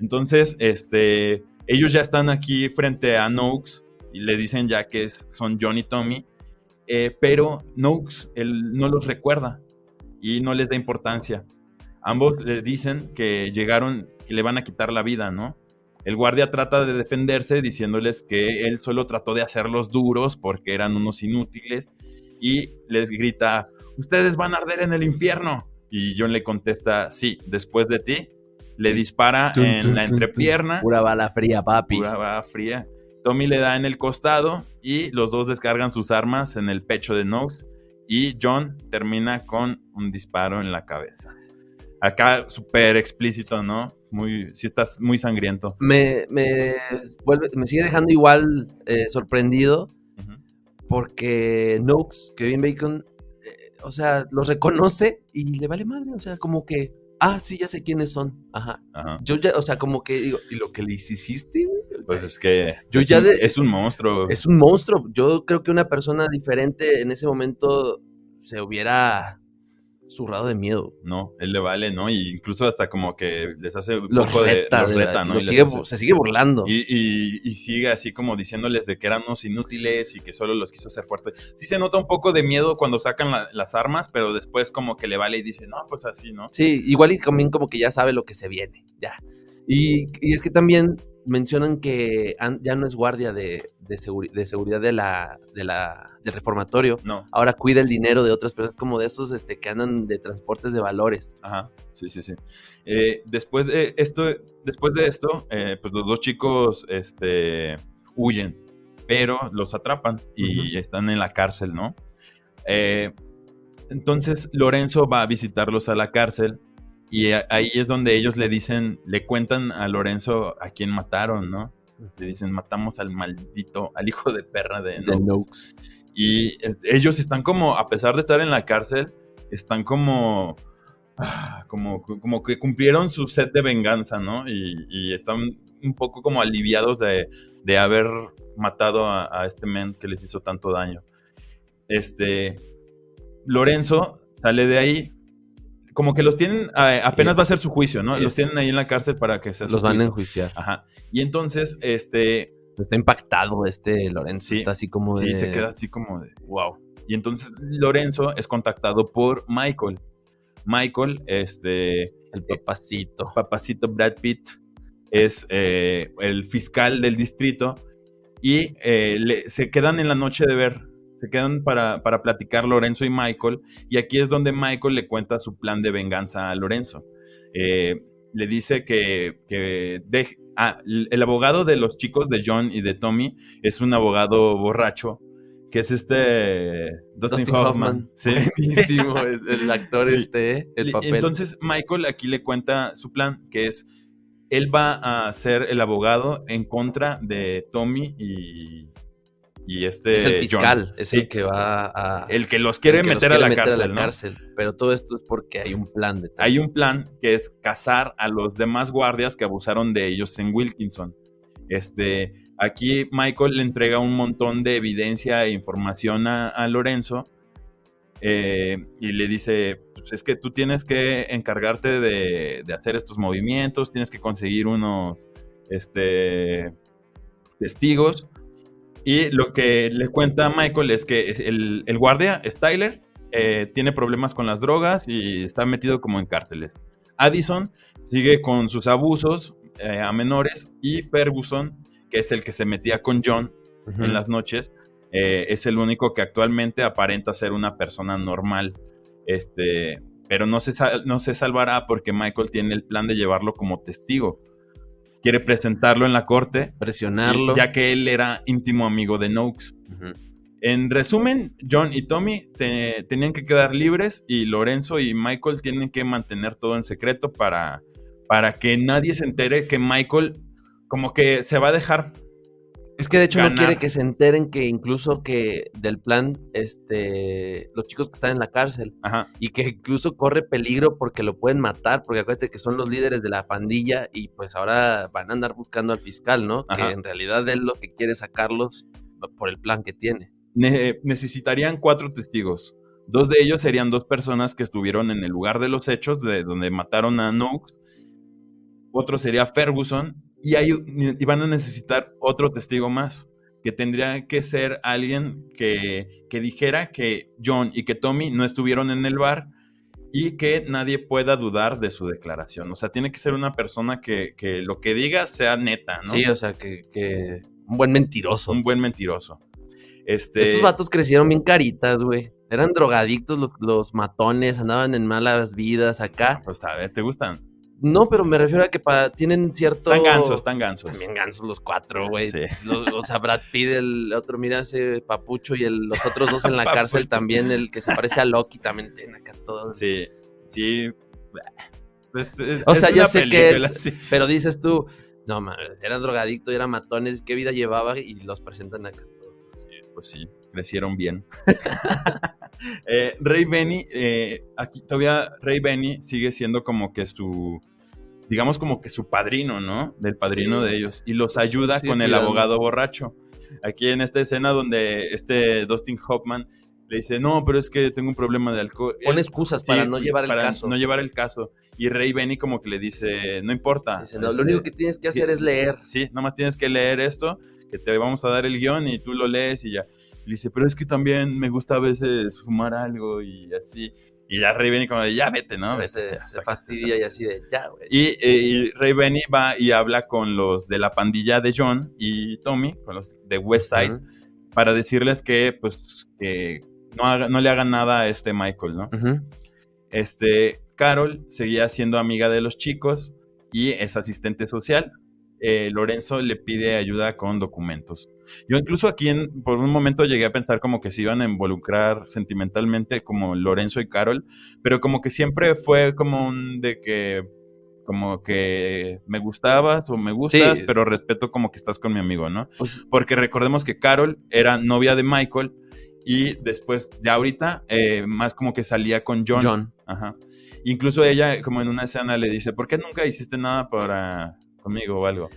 Entonces, este, ellos ya están aquí frente a Noakes y le dicen ya que es- son John y Tommy, eh, pero Noakes él no los recuerda y no les da importancia. Ambos le dicen que llegaron, que le van a quitar la vida, ¿no? El guardia trata de defenderse diciéndoles que él solo trató de hacerlos duros porque eran unos inútiles y les grita, ustedes van a arder en el infierno. Y John le contesta, sí, después de ti. Le dispara en la entrepierna, Pura bala fría, papi. pura bala fría. Tommy le da en el costado y los dos descargan sus armas en el pecho de Nox y John termina con un disparo en la cabeza. Acá súper explícito, ¿no? Muy, sí estás muy sangriento. Me, me, vuelve, me sigue dejando igual eh, sorprendido porque Noakes, Kevin Bacon, eh, o sea, los reconoce y le vale madre. O sea, como que, ah, sí, ya sé quiénes son. Ajá. Ajá. Yo ya, o sea, como que digo, ¿y lo que le hiciste? güey? Pues es que Yo es, ya un, de- es un monstruo. Es un monstruo. Yo creo que una persona diferente en ese momento se hubiera zurrado de miedo. No, él le vale, ¿no? Y incluso hasta como que les hace un Los poco de los reta, ¿no? los sigue hace- se sigue burlando. Y, y- y sigue así como diciéndoles de que eran unos inútiles y que solo los quiso hacer fuertes. Sí se nota un poco de miedo cuando sacan la- las armas, pero después como que le vale y dice, no, pues así, ¿no? Sí, igual y también como que ya sabe lo que se viene, ya. Y, y es que también mencionan que ya no es guardia de, de, seguri- de seguridad de la, de la, del reformatorio. No, Ahora cuida el dinero de otras personas, como de esos este, que andan de transportes de valores. ajá, sí, sí, sí. Eh, después de esto, después de esto, eh, pues los dos chicos, este, huyen, pero los atrapan y están en la cárcel, ¿no? Eh, entonces Lorenzo va a visitarlos a la cárcel y ahí es donde ellos le dicen, le cuentan a Lorenzo a quién mataron, ¿no? Le dicen, matamos al maldito, al hijo de perra de, Noakes". Y eh, ellos están como, a pesar de estar en la cárcel, están como, ah, como, como que cumplieron su set de venganza, ¿no? Y, y están un poco como aliviados de, de haber matado a, a este men que les hizo tanto daño. Este, Lorenzo sale de ahí, como que los tienen, eh, apenas va a ser su juicio, ¿no? Los tienen ahí en la cárcel para que su Los van a enjuiciar. Ajá. Y entonces, este, Está impactado este Lorenzo. Sí, está así como de... Sí, se queda así como de wow. Y entonces Lorenzo es contactado por Michael. Michael, este, El papacito. papacito Brad Pitt, es eh, el fiscal del distrito y eh, le- se quedan en la noche de ver. Se quedan para, para platicar Lorenzo y Michael. Y aquí es donde Michael le cuenta su plan de venganza a Lorenzo. Eh, le dice que, que deje- ah, el abogado de los chicos de John y de Tommy es un abogado borracho, que es este Dustin, Dustin Hoffman. Hoffman. Sí. Buenísimo, el, el actor este, el Y papel. Entonces Michael aquí le cuenta su plan, que es, él va a ser el abogado en contra de Tommy y, y este es el John. fiscal, es el que va a... El que los quiere que los meter, a, quiere la meter cárcel, ¿no? cárcel. Pero todo esto es porque hay un plan detrás. Hay un plan que es cazar a los demás guardias que abusaron de ellos en Wilkinson. Este, aquí Michael le entrega un montón de evidencia e información a, a Lorenzo eh, y le dice, pues es que tú tienes que encargarte de, de hacer estos movimientos, tienes que conseguir unos este, testigos. Y lo que le cuenta Michael es que el, el guardia, Styler, eh, tiene problemas con las drogas y está metido como en cárteles. Addison sigue con sus abusos eh, a menores y Ferguson, que es el que se metía con John en las noches, eh, es el único que actualmente aparenta ser una persona normal. Este, pero no se, no se salvará porque Michael tiene el plan de llevarlo como testigo. Quiere presentarlo en la corte, Presionarlo. ya que él era íntimo amigo de Noakes. En resumen, John y Tommy te- tenían que quedar libres y Lorenzo y Michael tienen que mantener todo en secreto para, para que nadie se entere que Michael como que se va a dejar Es que de hecho no quiere que se enteren que incluso que del plan, este, los chicos que están en la cárcel Ajá. y que incluso corre peligro porque lo pueden matar, porque acuérdate que son los líderes de la pandilla y pues ahora van a andar buscando al fiscal, ¿no? Ajá. Que en realidad él lo que quiere es sacarlos por el plan que tiene. Ne- necesitarían cuatro testigos. Dos de ellos serían dos personas que estuvieron en el lugar de los hechos, de donde mataron a Noakes. Otro sería Ferguson. Y, hay, y van a necesitar otro testigo más, que tendría que ser alguien que, que dijera que John y que Tommy no estuvieron en el bar y que nadie pueda dudar de su declaración. O sea, tiene que ser una persona que, que lo que diga sea neta, ¿no? Sí, o sea, que, que un buen mentiroso. Un buen mentiroso. Este, Estos vatos crecieron bien caritas, güey. Eran drogadictos los, los matones, andaban en malas vidas acá. Pues a ver, ¿te gustan? No, pero me refiero a que tienen cierto... Están gansos, están gansos. También gansos los cuatro, güey. Sí. Los- O sea, Brad Pitt, el otro, mira ese papucho y el- los otros dos en la cárcel también, el que se parece a Loki también tiene acá todo. Sí, sí. Pues, es- O sea, yo sé que es, sí. pero dices tú, no mames, era drogadicto, era matones, qué vida llevaba y los presentan acá. Pues sí, crecieron bien. Eh, Rey Benny, eh, aquí todavía Rey Benny sigue siendo como que su, digamos como que su padrino, ¿no? Del padrino Sí. de ellos. Y los ayuda Sí, con el abogado borracho. Aquí en esta escena donde este Dustin Hoffman le dice, no, pero es que tengo un problema de alcohol. Pone Él- excusas sí, para no llevar el para caso. No llevar el caso. Y Rey Benny como que le dice, no importa. Dice, no, lo este, único que tienes que hacer sí, es leer. Sí, nada más tienes que leer esto, que te vamos a dar el guion y tú lo lees y ya. Le dice, pero es que también me gusta a veces fumar algo y así. Y ya Rey Benny como de, ya vete, ¿no? Vete, se, fastidia y sácate". así de, ya, güey. Y, eh, y Rey Benny va y habla con los de la pandilla de John y Tommy, con los de West Side, para decirles que, pues, que no, haga- no le hagan nada a este Michael, ¿no? Este, Carol seguía siendo amiga de los chicos y es asistente social. Eh, Lorenzo le pide ayuda con documentos. Yo incluso aquí en- por un momento llegué a pensar como que se iban a involucrar sentimentalmente como Lorenzo y Carol, pero como que siempre fue como un de que como que me gustabas o me gustas, Sí. pero respeto como que estás con mi amigo, ¿no? Pues, Porque recordemos que Carol era novia de Michael y después, ya ahorita, eh, más como que salía con John. John. Ajá. Incluso ella, como en una escena, le dice, ¿por qué nunca hiciste nada para conmigo o algo?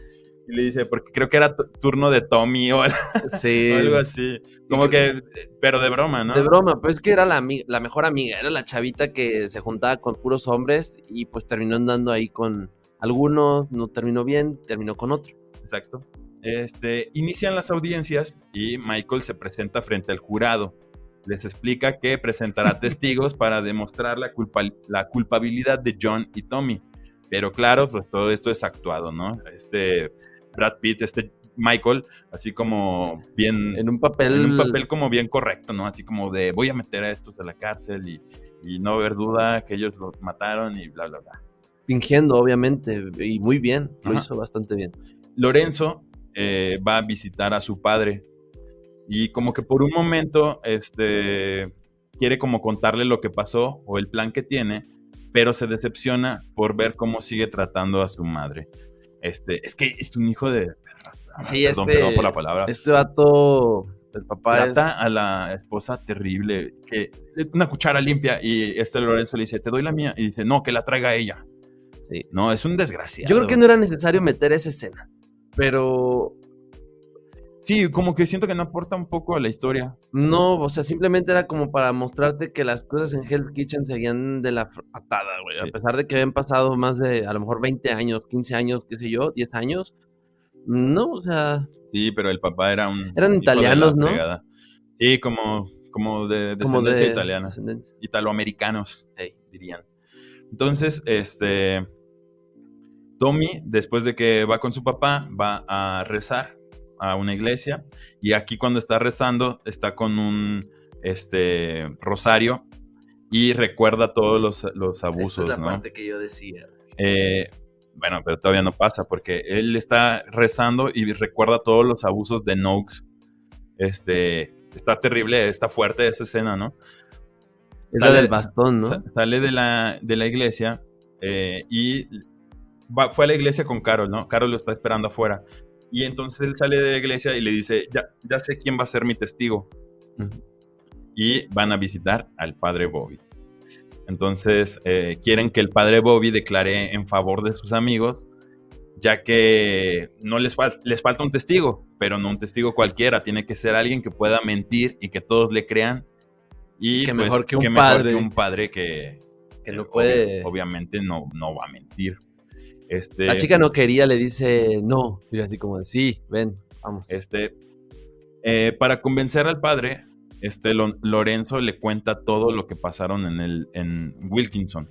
Y le dice, porque creo que era tu- turno de Tommy o algo, Sí. o algo así. Como que, pero de broma, ¿no? De broma, pues es que era la, la mejor amiga, era la chavita que se juntaba con puros hombres y pues terminó andando ahí con algunos, no terminó bien, terminó con otro. Exacto. Este, inician las audiencias y Michael se presenta frente al jurado. Les explica que presentará testigos para demostrar la, culpa- la culpabilidad de John y Tommy. Pero claro, pues todo esto es actuado, ¿no? Este Brad Pitt, este Michael, así como bien... En un papel. en un papel como bien correcto, ¿no? Así como de voy a meter a estos a la cárcel y, y no haber duda que ellos los mataron y bla, bla, bla. Fingiendo, obviamente, y muy bien, lo Ajá. hizo bastante bien. Lorenzo eh, va a visitar a su padre y como que por un momento este, quiere como contarle lo que pasó o el plan que tiene, pero se decepciona por ver cómo sigue tratando a su madre. Este, es que es un hijo de... perra. Sí, perdón, este- perdón por la palabra. Este vato, el papá Trata es... a la esposa terrible, que una cuchara limpia y este Lorenzo le dice, te doy la mía, y dice, no, que la traiga ella. Sí. No, es un desgraciado. Yo creo que no era necesario meter esa escena, pero Sí, como que siento que no aporta un poco a la historia. no, o sea, simplemente era como para mostrarte que las cosas en Hell's Kitchen seguían de la patada, güey. Sí. A pesar de que habían pasado más de, a lo mejor 20 años, 15 años, qué sé yo, 10 años. No, o sea, Sí, pero el papá era un. Eran italianos, ¿no? fregada. Sí, como, como de como descendencia de italiana. descendencia. Italoamericanos, Ey. dirían. Entonces, este. Tommy, después de que va con su papá, va a rezar a una iglesia. Y aquí, cuando está rezando, está con un este, rosario y recuerda todos los, los abusos, Esta es la ¿no? parte que yo decía. Eh, bueno, pero todavía no pasa porque él está rezando y recuerda todos los abusos de Noakes. Este, está terrible, está fuerte esa escena, ¿no? Es Sale- la del bastón, ¿no? Sa- Sale de la, de la iglesia eh, y va- fue a la iglesia con Carol, ¿no? Carol lo está esperando afuera. Y entonces él sale de la iglesia y le dice, ya, ya sé quién va a ser mi testigo. Y van a visitar al padre Bobby. Entonces eh, quieren que el padre Bobby declare en favor de sus amigos, ya que no les, fal- les falta un testigo, pero no un testigo cualquiera, tiene que ser alguien que pueda mentir y que todos le crean. Y Que pues, mejor que un mejor padre. que un padre que, Que no obvi- puede- obviamente no, no va a mentir. Este, La chica no quería, le dice no. Y así como de, sí, ven, vamos. Este, eh, para convencer al padre, este Lo- Lorenzo le cuenta todo lo que pasaron en el en Wilkinson,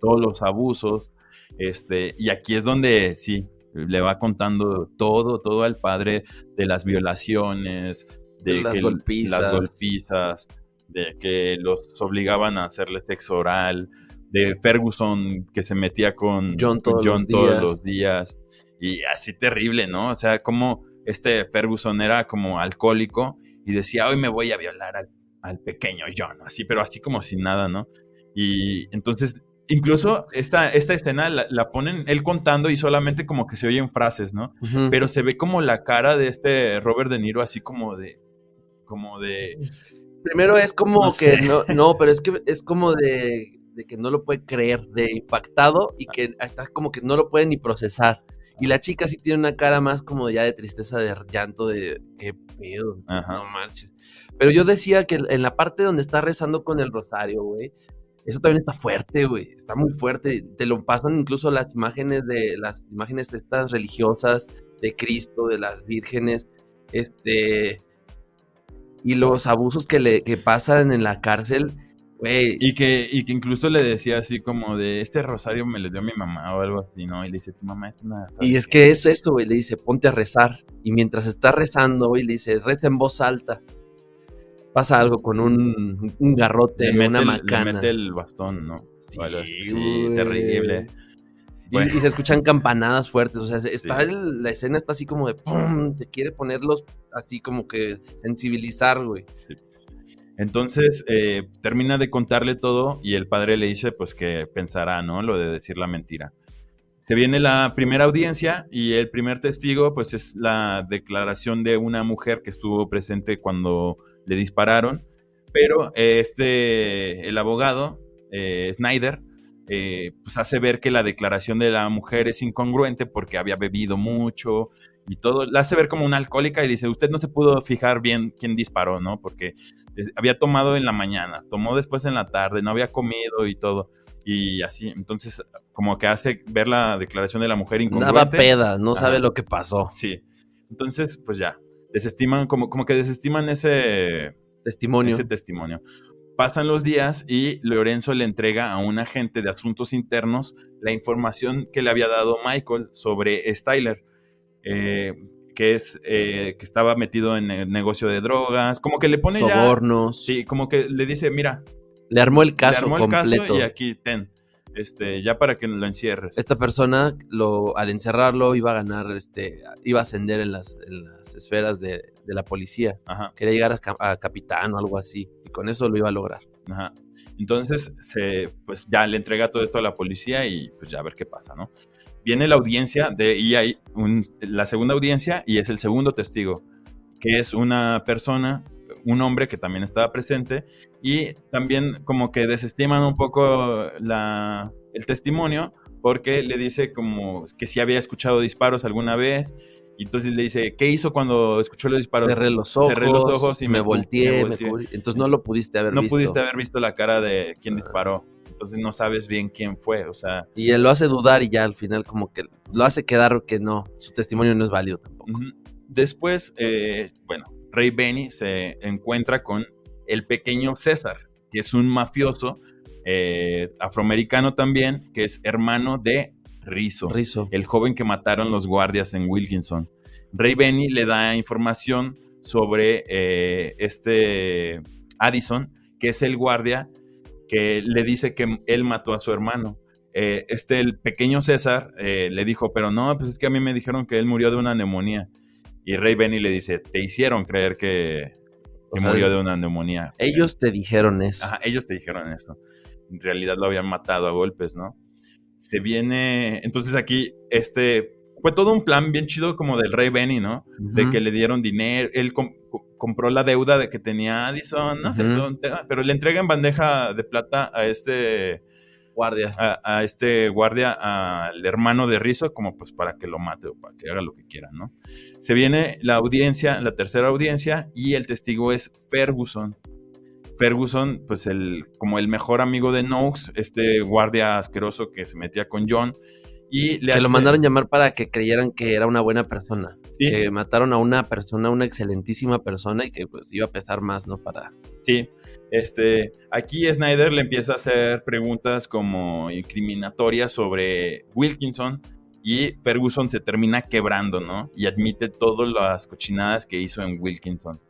todos los abusos, este, y aquí es donde sí le va contando todo, todo al padre de las violaciones, de, De las que- golpizas. las golpizas, de que los obligaban a hacerle sexo oral, de Ferguson que se metía con John todos los todos días. los días y así terrible, ¿no? O sea, como este Ferguson era como alcohólico y decía, hoy me voy a violar al, al pequeño John, así, pero así como sin nada, ¿no? Y entonces, incluso esta, esta escena la, la ponen él contando y solamente como que se oyen frases, ¿no? Pero se ve como la cara de este Robert De Niro así como de, como de, Primero es como No que sé. no, no, pero es que es como de, de que no lo puede creer, de impactado y que está como que no lo puede ni procesar. Y la chica sí tiene una cara más como ya de tristeza, de llanto, de qué pedo, Ajá. no marches. Pero yo decía que en la parte donde está rezando con el rosario, güey, eso también está fuerte, güey, está muy fuerte. Te lo pasan incluso las imágenes de las imágenes estas religiosas de Cristo, de las vírgenes, este y los abusos que le que pasan en la cárcel, y que, y que incluso le decía así como de, este rosario me lo dio mi mamá o algo así, ¿no? Y le dice, tu mamá es una... Y es que es esto, güey, le dice, ponte a rezar. Y mientras está rezando, güey, le dice, reza en voz alta. Pasa algo con un, un garrote, le una el, le macana. mete el bastón, ¿no? Sí. Sí, terrible. Y, Bueno. y se escuchan campanadas fuertes, o sea, está Sí. la escena está así como de ¡pum! Te quiere ponerlos así como que sensibilizar, güey. Sí. Entonces eh, termina de contarle todo y el padre le dice pues que pensará, ¿no? Lo de decir la mentira. Se viene la primera audiencia y el primer testigo pues es la declaración de una mujer que estuvo presente cuando le dispararon, pero eh, este, el abogado, eh, Snyder, pues hace ver que la declaración de la mujer es incongruente porque había bebido mucho y todo, la hace ver como una alcohólica y dice, usted no se pudo fijar bien quién disparó, ¿no? Porque eh, había tomado en la mañana, tomó después en la tarde, no había comido y todo. Y así, entonces como que hace ver la declaración de la mujer incongruente. Daba peda, no sabe lo que pasó. Sí. Entonces, pues ya, desestiman, como, como que desestiman ese, Testimonio. ese testimonio. Pasan los días y Lorenzo le entrega a un agente de asuntos internos la información que le había dado Michael sobre Styler, eh, que es eh, que estaba metido en el negocio de drogas, como que le pone ya, Sobornos. sí, como que le dice, mira, Le armó el le caso armó el completo. caso y aquí ten, este, ya para que lo encierres. Esta persona, lo, al encerrarlo, iba a ganar, este, iba a ascender en las, en las esferas de, de la policía. Ajá. Quería llegar a, a capitán o algo así. Y con eso lo iba a lograr. Ajá. Entonces, se, pues ya le entrega todo esto a la policía y pues ya a ver qué pasa, ¿no? Viene la audiencia de, y hay un- la segunda audiencia y es el segundo testigo, que es una persona, un hombre que también estaba presente y también como que desestiman un poco la, el testimonio porque le dice como que si había escuchado disparos alguna vez y entonces le dice, ¿qué hizo cuando escuchó los disparos? Cerré los ojos, Cerré los ojos y me, me- volteé, me me volteé. cubrí. Entonces no lo pudiste haber no visto. pudiste haber visto la cara de quien disparó. Entonces no sabes bien quién fue. O sea, Y él lo hace dudar y ya al final como que lo hace quedar que no, su testimonio no es válido tampoco. después, eh, bueno, Rey Benny se encuentra con el pequeño César, que es un mafioso eh, afroamericano también, que es hermano de Rizzo, Rizo. el joven que mataron los guardias en Wilkinson. Rey Benny le da información sobre eh, este Addison, que es el guardia que le dice que él mató a su hermano. Eh, este, el pequeño César, eh, le dijo, pero no, pues es que a mí me dijeron que él murió de una neumonía. Y Rey Benny le dice, te hicieron creer que, O que sea, murió de una neumonía. Ellos te dijeron eso. Ajá, ellos te dijeron esto. En realidad lo habían matado a golpes, ¿no? Se viene. Entonces aquí, este fue todo un plan bien chido como del rey Benny, ¿no? De que le dieron dinero, él com- co- compró la deuda de que tenía Addison, no sé, dónde- pero le entrega en bandeja de plata a este Guardia. a, a este guardia, al hermano de Rizzo, como pues para que lo mate o para que haga lo que quiera, ¿no? Se viene la audiencia, la tercera audiencia, y el testigo es Ferguson. Ferguson, pues el, como el mejor amigo de Noakes, este guardia asqueroso que se metía con John, y le Que lo hace- mandaron llamar para que creyeran que era una buena persona. Sí. Que mataron a una persona, una excelentísima persona y que pues iba a pesar más, ¿no? Para... Sí, este, aquí Snyder le empieza a hacer preguntas como incriminatorias sobre Wilkinson y Ferguson se termina quebrando, ¿no? Y admite todas las cochinadas que hizo en Wilkinson.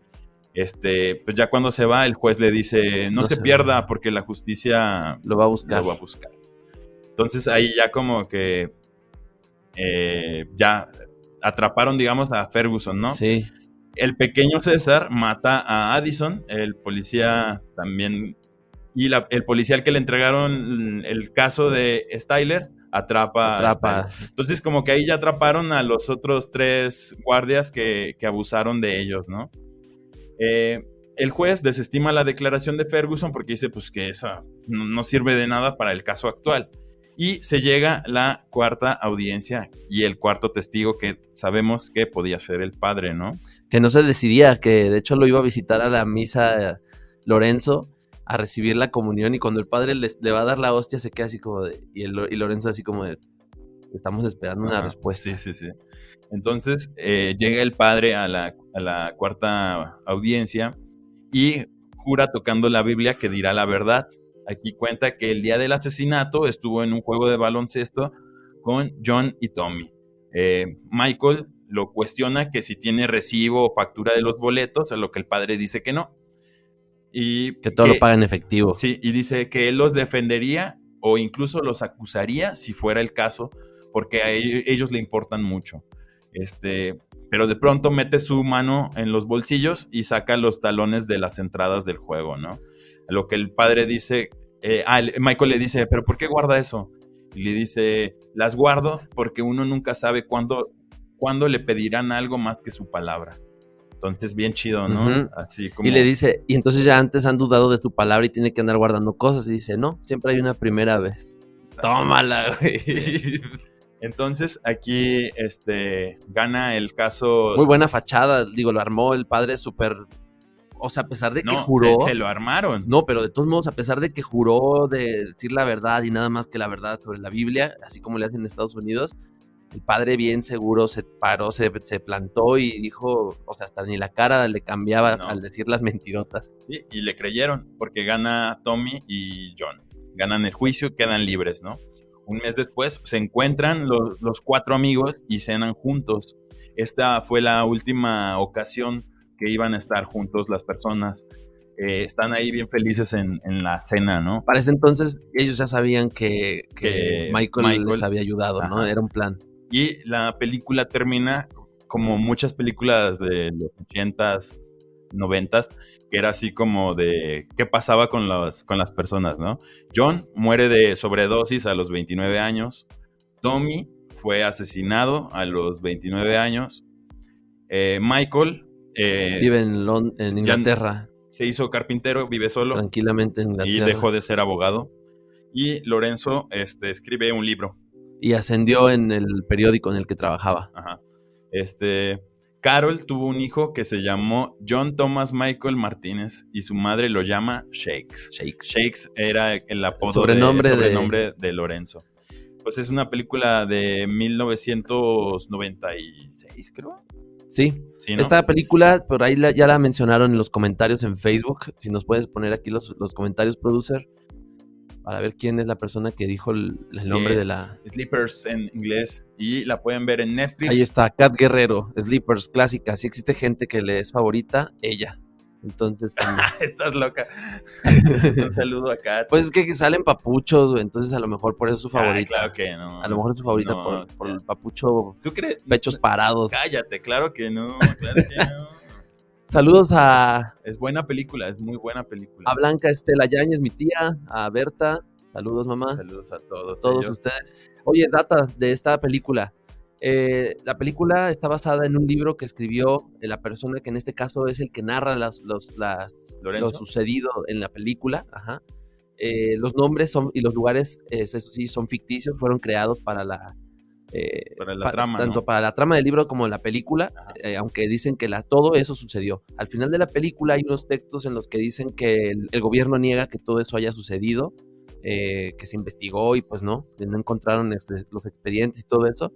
Este, pues ya cuando se va, el juez le dice, no, No se se- pierda porque la justicia Lo va a buscar. lo va a buscar. Entonces ahí ya como que eh, ya atraparon, digamos, a Ferguson, ¿no? Sí. El pequeño César mata a Addison, el policía también, y la- el policía al que le entregaron el caso de Styler atrapa. a Atrapa. Styler. Entonces como que ahí ya atraparon a los otros tres guardias que, que abusaron de ellos, ¿no? Eh, el juez desestima la declaración de Ferguson porque dice pues que esa no, no sirve de nada para el caso actual. Y se llega la cuarta audiencia y el cuarto testigo que sabemos que podía ser el padre, ¿no? Que no se decidía, que de hecho lo iba a visitar a la misa Lorenzo a recibir la comunión y cuando el padre le, le va a dar la hostia se queda así como de... Y, el, y Lorenzo así como de... Estamos esperando una respuesta. Sí, sí, sí. Entonces eh, llega el padre a la, a la cuarta audiencia y jura tocando la Biblia que dirá la verdad. Aquí cuenta que el día del asesinato estuvo en un juego de baloncesto con John y Tommy. Eh, Michael lo cuestiona que si tiene recibo o factura de los boletos, a lo que el padre dice que no. Y Que todo lo paga en efectivo. Sí, y dice que él los defendería o incluso los acusaría si fuera el caso, porque a ellos, ellos le importan mucho. Este, pero de pronto mete su mano en los bolsillos y saca los talones de las entradas del juego, ¿no? Lo que el padre dice, eh, ah, el- Michael le dice, pero ¿por qué guarda eso? Y le dice, las guardo porque uno nunca sabe cuándo, cuándo le pedirán algo más que su palabra. Entonces, bien chido, ¿no? Así como... Y le dice, y entonces ya antes han dudado de tu palabra y tiene que andar guardando cosas. Y dice, no, siempre hay una primera vez. Tómala, güey. Entonces aquí este, gana el caso. Muy buena fachada, digo, lo armó el padre súper... O sea, a pesar de que no, juró... Se, se lo armaron. No, pero de todos modos, a pesar de que juró de decir la verdad y nada más que la verdad sobre la Biblia, así como le hacen en Estados Unidos, el padre bien seguro se paró, se, se plantó y dijo, o sea, hasta ni la cara le cambiaba No. al decir las mentirotas. Sí, y le creyeron, porque gana Tommy y John. Ganan el juicio y quedan libres, ¿no? Un mes después se encuentran los, los cuatro amigos y cenan juntos. Esta fue la última ocasión que iban a estar juntos las personas. Eh, están ahí bien felices en, en la cena, ¿no? Para ese entonces ellos ya sabían que, que Que Michael, Michael- les había ayudado, ¿no? Era un plan. Y la película termina como muchas películas de los 80s, 90s, que era así como de qué pasaba con, los, con las personas, ¿no? John muere de sobredosis a los 29 años. Tommy fue asesinado a los 29 años. Eh, Michael eh, Vive en, Lon- en Inglaterra, se hizo carpintero, vive solo tranquilamente en y Inglaterra. dejó de ser abogado. Y Lorenzo este, escribe un libro Y ascendió en el periódico en el que trabajaba. Ajá. Este, Carol tuvo un hijo que se llamó John Thomas Michael Martínez y su madre lo llama Shakes. Shakes. Shakes era el apodo El sobrenombre de, de- sobrenombre de Lorenzo. Pues es una película de 1996, creo. Sí, Sí, ¿no? Esta película, por ahí la- ya la mencionaron en los comentarios en Facebook. Si nos puedes poner aquí los, los comentarios, producer, para ver quién es la persona que dijo el, el Sí, nombre de la. Sleepers en inglés y la pueden ver en Netflix. Ahí está, Cat Guerrero, Sleepers, clásica. Si existe gente que le es favorita, ella. Entonces, también- Estás loca. un saludo acá. pues es que salen papuchos, entonces a lo mejor por eso es su favorita. claro que no. A lo mejor es su favorita No, por, el papucho, ¿Tú crees? pechos parados. Cállate, claro que no. Claro que no. Saludos a, Es buena película, es muy buena película. a Blanca Estela Yáñez, mi tía, a Berta. Saludos, mamá. Saludos a todos. todos ellos. ustedes. Oye, data de esta película. Eh, la película está basada en un libro que escribió eh, la persona que en este caso es el que narra las, los, lo sucedido en la película. Ajá. Eh, los nombres son, y los lugares, eh, eso sí, son ficticios, fueron creados para la... eh, Para la pa- trama, Tanto ¿no? para la trama del libro como la película, eh, aunque dicen que la, todo eso sucedió. Al final de la película hay unos textos en los que dicen que el, el gobierno niega que todo eso haya sucedido, eh, que se investigó y pues no, no encontraron este, los expedientes y todo eso.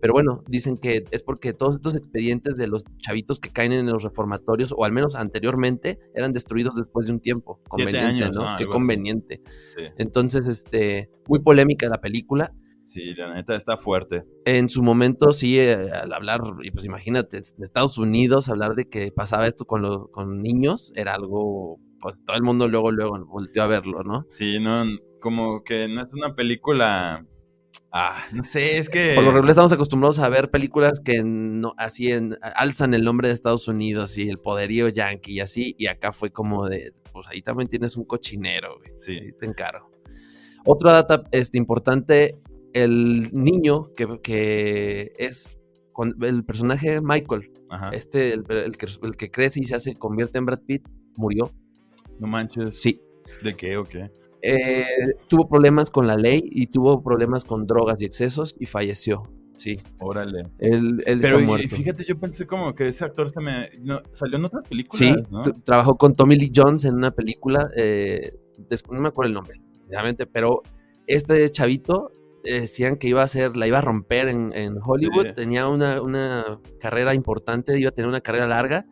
Pero bueno, dicen que es porque todos estos expedientes de los chavitos que caen en los reformatorios, o al menos anteriormente, eran destruidos después de un tiempo. Conveniente, años, ¿no? Qué conveniente. Sí, Entonces, este, muy polémica la película. sí, la neta está fuerte. En su momento, sí, eh, al hablar, y pues imagínate, de Estados Unidos, hablar de que pasaba esto con, los, con niños, era algo, pues todo el mundo luego, luego volteó a verlo, ¿no? Sí, no, como que no es una película. Ah, no sé, es que. Por lo regular estamos acostumbrados a ver películas que no, así en, alzan el nombre de Estados Unidos y el poderío yankee y así, y acá fue como de, pues ahí también tienes un cochinero, güey. Sí. Ahí te encargo. Otra data este, importante, el niño que, que es con- el personaje Michael, Ajá. este, el, el que, el que crece y se hace, convierte en Brad Pitt, murió. No manches. Sí. ¿De qué o qué? Eh, tuvo problemas con la ley y tuvo problemas con drogas y excesos y falleció. Sí, Órale. él, él Pero está y- muerto. fíjate, yo pensé como que ese actor se me. no, salió en otras películas, Sí, trabajó con Tommy Lee Jones en una película, eh, no me acuerdo el nombre, sinceramente, pero este chavito eh, decían que iba a ser, la iba a romper en, en Hollywood, Sí. tenía una, una carrera importante, iba a tener una carrera larga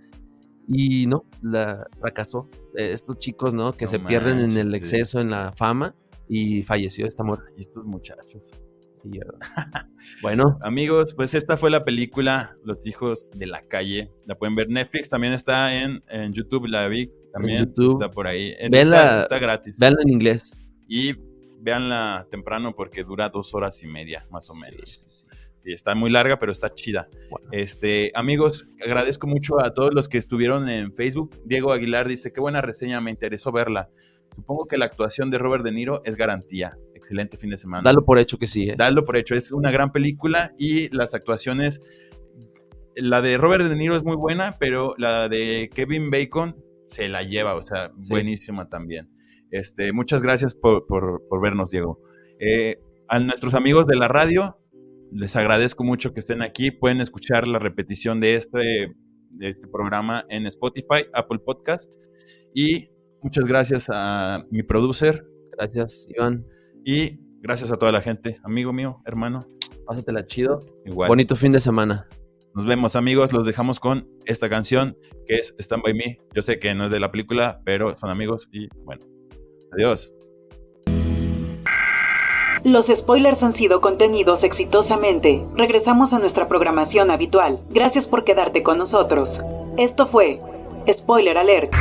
y no, la fracasó. Eh, estos chicos, ¿no? Que No se pierden en el sí. exceso, en la fama y falleció esta muerte. Y estos muchachos. Sí, ¿verdad? bueno, Amigos, pues esta fue la película Los hijos de la calle. La pueden ver Netflix, también está en, en YouTube, la vi también. YouTube. Está por ahí. Está, está gratis. véanlo en inglés. Y véanla temprano porque dura dos horas y media, más o menos. Sí, sí. Sí, está muy larga, pero está chida. Bueno. Este, amigos, agradezco mucho a todos los que estuvieron en Facebook. Diego Aguilar dice, qué buena reseña, me interesó verla. Supongo que la actuación de Robert De Niro es garantía. Excelente fin de semana. Dalo por hecho que sí, ¿eh? Dalo por hecho, es una gran película y las actuaciones, la de Robert De Niro es muy buena, pero la de Kevin Bacon se la lleva, o sea, Sí. buenísima también. Este, muchas gracias por, por- por vernos, Diego. Eh, a nuestros amigos de la radio, les agradezco mucho que estén aquí. Pueden escuchar la repetición de este, de este programa en Spotify, Apple Podcast. Y muchas gracias a mi producer Gracias, Iván. y gracias a toda la gente, amigo mío, hermano. Pásatela chido. Igual. Bonito fin de semana. Nos vemos amigos, los dejamos con esta canción que es Stand By Me. Yo sé que no es de la película, pero son amigos y bueno. Adiós. Los spoilers han sido contenidos exitosamente. Regresamos a nuestra programación habitual. Gracias por quedarte con nosotros. Esto fue Spoiler Alert.